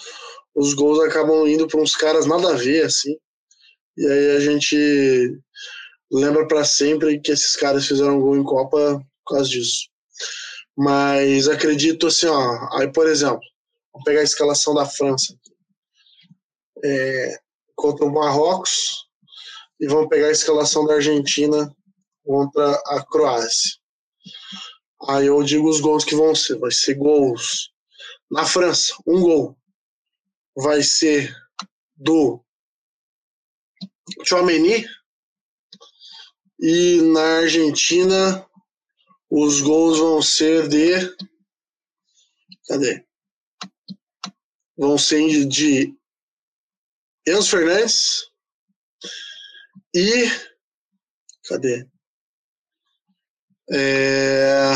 os gols acabam indo para uns caras nada a ver, assim. E aí a gente lembra para sempre que esses caras fizeram gol em Copa por causa disso. Mas acredito assim, ó. Aí, por exemplo, vamos pegar a escalação da França é, contra o Marrocos e vamos pegar a escalação da Argentina contra a Croácia. Aí eu digo os gols que vão ser. Vai ser gols Na França, um gol vai ser do Chouameni. E na Argentina, os gols vão ser de. Cadê? Vão ser de Enzo Fernandes e. Cadê? É...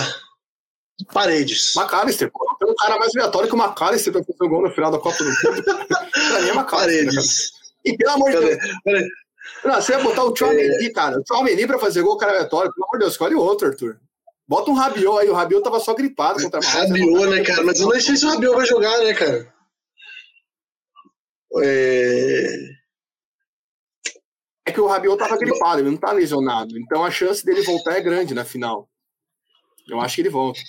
Paredes. McAllister. Cara mais aleatório que o McAllister pra fazer o gol no final da Copa do Mundo. pra mim é McAllister. Paredes. E pelo amor de? Deus. Não, você vai botar o Chouameni, cara. O Chouameni pra fazer gol, cara aleatório. Pelo amor de Deus, escolhe outro, Arthur. Bota um Rabiot aí. O Rabiot tava só gripado contra a Malásia. Rabiot, né, cara? Mas eu não sei se o Rabiot vai jogar, né, cara? É... É que o Rabiot tava gripado, ele não tá lesionado. Então a chance dele voltar é grande na final. Eu acho que ele volta.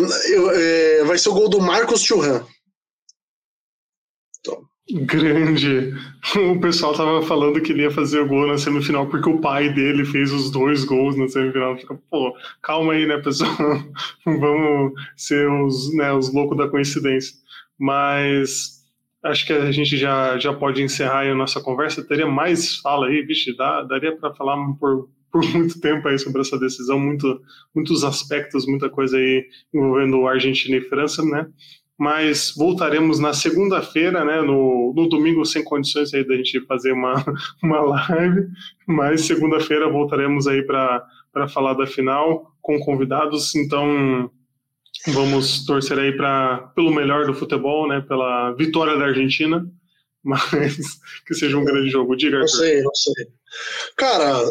Eu- é, Vai ser o gol do Marcos Churran. Grande. O pessoal tava falando que ele ia fazer o gol na semifinal porque o pai dele fez os dois gols na semifinal. Fica, pô, calma aí, né, pessoal? Vamos ser os, né, os loucos da coincidência. Mas acho que a gente já, já pode encerrar aí a nossa conversa. Teria mais fala aí, vixe, dá, daria para falar por, por muito tempo aí sobre essa decisão, muito, muitos aspectos, muita coisa aí envolvendo Argentina e França, né? mas voltaremos na segunda-feira, né, no, no domingo sem condições aí da gente fazer uma, uma live, mas segunda-feira voltaremos aí para falar da final com convidados, então vamos torcer aí para pelo melhor do futebol, né, pela vitória da Argentina, mas que seja um grande jogo. Diga, Não sei, não sei. Cara,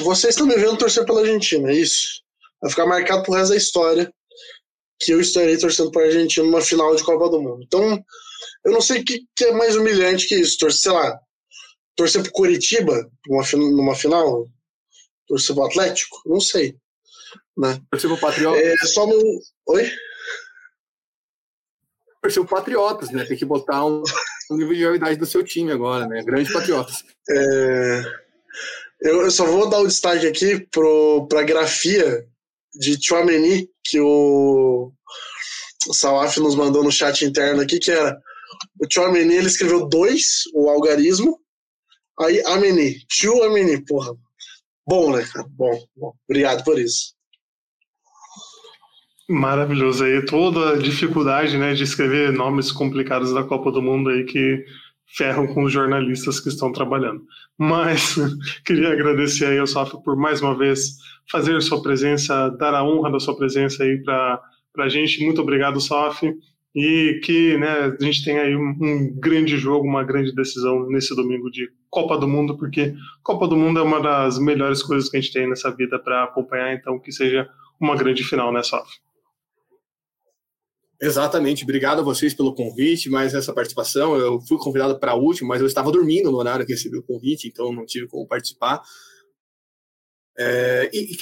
vocês estão me vendo torcer pela Argentina, é isso? Vai ficar marcado pro resto da história que eu estarei torcendo para a Argentina numa final de Copa do Mundo. Então, eu não sei o que, que é mais humilhante que isso. Torcer, sei lá, torcer pro Curitiba numa, numa final? Torcer pro Atlético? Não sei. Né? Torcer pro Patriotas. É só no. Oi? Torcer pro Patriotas, né? Tem que botar um, um nível de realidade do seu time agora, né? Grande Patriotas. É, eu, eu só vou dar o destaque aqui para a grafia de Chouameni, que o, o Salaf nos mandou no chat interno aqui, que era o Chouameni, ele escreveu dois, o algarismo, aí Ameni, Chouameni, porra. Bom, né, cara? Bom, bom. Obrigado por isso. Maravilhoso aí, toda a dificuldade, né, de escrever nomes complicados da Copa do Mundo aí que ferram com os jornalistas que estão trabalhando. Mas queria agradecer aí ao Sof por mais uma vez fazer sua presença, dar a honra da sua presença aí para a gente. Muito obrigado, Sof. E que né, a gente tenha aí um, um grande jogo, uma grande decisão nesse domingo de Copa do Mundo, porque Copa do Mundo é uma das melhores coisas que a gente tem nessa vida para acompanhar, então que seja uma grande final, né, Sof? Exatamente. Obrigado a vocês pelo convite, mais essa participação. Eu fui convidado para a última, mas eu estava dormindo no horário que recebi o convite, então não tive como participar. É, e,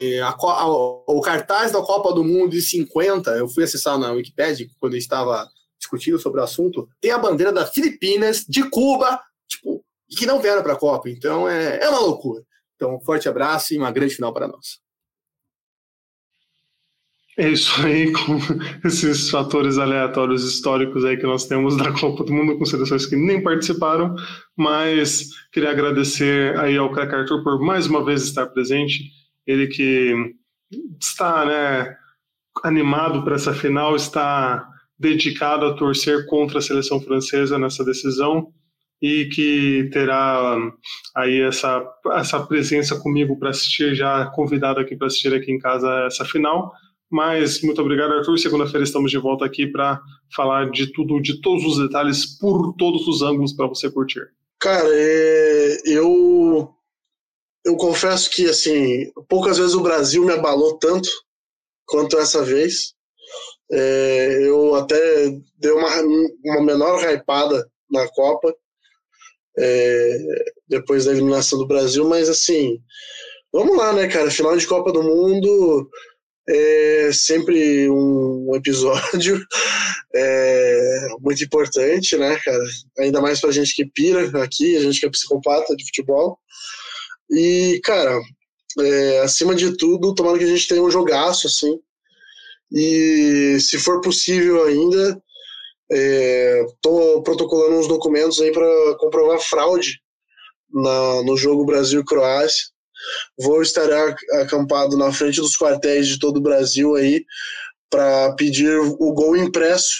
e a, a, o cartaz da Copa do Mundo de 50, eu fui acessar na Wikipedia quando estava discutindo sobre o assunto, tem a bandeira das Filipinas, de Cuba, tipo, que não vieram para a Copa. Então é, é uma loucura. Então, um forte abraço e uma grande final para nós. É isso aí, com esses fatores aleatórios históricos aí que nós temos da Copa do Mundo com seleções que nem participaram, mas queria agradecer aí ao Crack Arthur por mais uma vez estar presente, ele que está, né, animado para essa final, está dedicado a torcer contra a seleção francesa nessa decisão e que terá aí essa, essa presença comigo para assistir, já convidado aqui para assistir aqui em casa essa final. Mas muito obrigado, Arthur. Segunda-feira estamos de volta aqui para falar de tudo, de todos os detalhes, por todos os ângulos para você curtir. Cara, é, eu eu confesso que assim poucas vezes o Brasil me abalou tanto quanto essa vez. É, eu até dei uma, uma menor hypada na Copa é, depois da eliminação do Brasil, mas assim vamos lá, né, cara? Final de Copa do Mundo é sempre um episódio é, muito importante, né, cara? Ainda mais pra gente que pira aqui, a gente que é psicopata de futebol. E, cara, é, acima de tudo, tomara que a gente tenha um jogaço, assim. E se for possível ainda, é, protocolando uns documentos aí para comprovar fraude na, no jogo Brasil-Croácia. Vou estar acampado na frente dos quartéis de todo o Brasil aí para pedir o gol impresso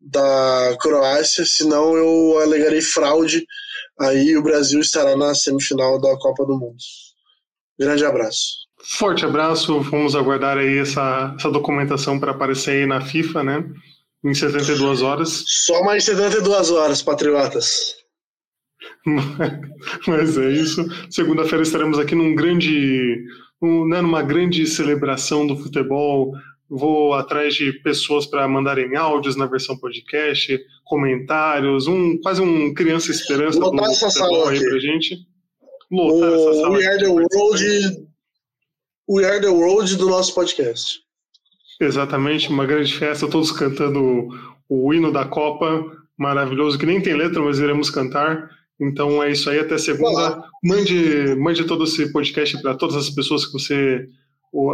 da Croácia, senão eu alegarei fraude. Aí o Brasil estará na semifinal da Copa do Mundo. Grande abraço. Forte abraço, vamos aguardar aí essa, essa documentação para aparecer aí na FIFA, né? Em 72 horas. Só mais 72 horas, patriotas. Mas é isso. Segunda-feira estaremos aqui num grande, um, né, numa grande celebração do futebol. Vou atrás de pessoas para mandarem áudios na versão podcast, comentários, um quase um criança esperança do futebol aí pra gente. Lotar o essa sala. We are the world, we are the world do nosso podcast. Exatamente, uma grande festa, todos cantando o hino da Copa, maravilhoso, que nem tem letra, mas iremos cantar. Então é isso aí, até segunda. Mande, mande todo esse podcast para todas as pessoas que você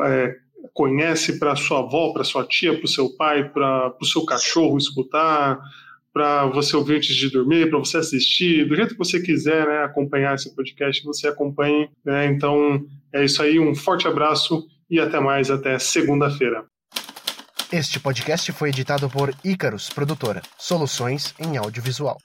é, conhece, para sua avó, para sua tia, para o seu pai, para o seu cachorro escutar, para você ouvir antes de dormir, para você assistir, do jeito que você quiser né, acompanhar esse podcast, você acompanhe. Né? Então é isso aí, um forte abraço e até mais, até segunda-feira. Este podcast foi editado por Icarus Produtora, soluções em audiovisual.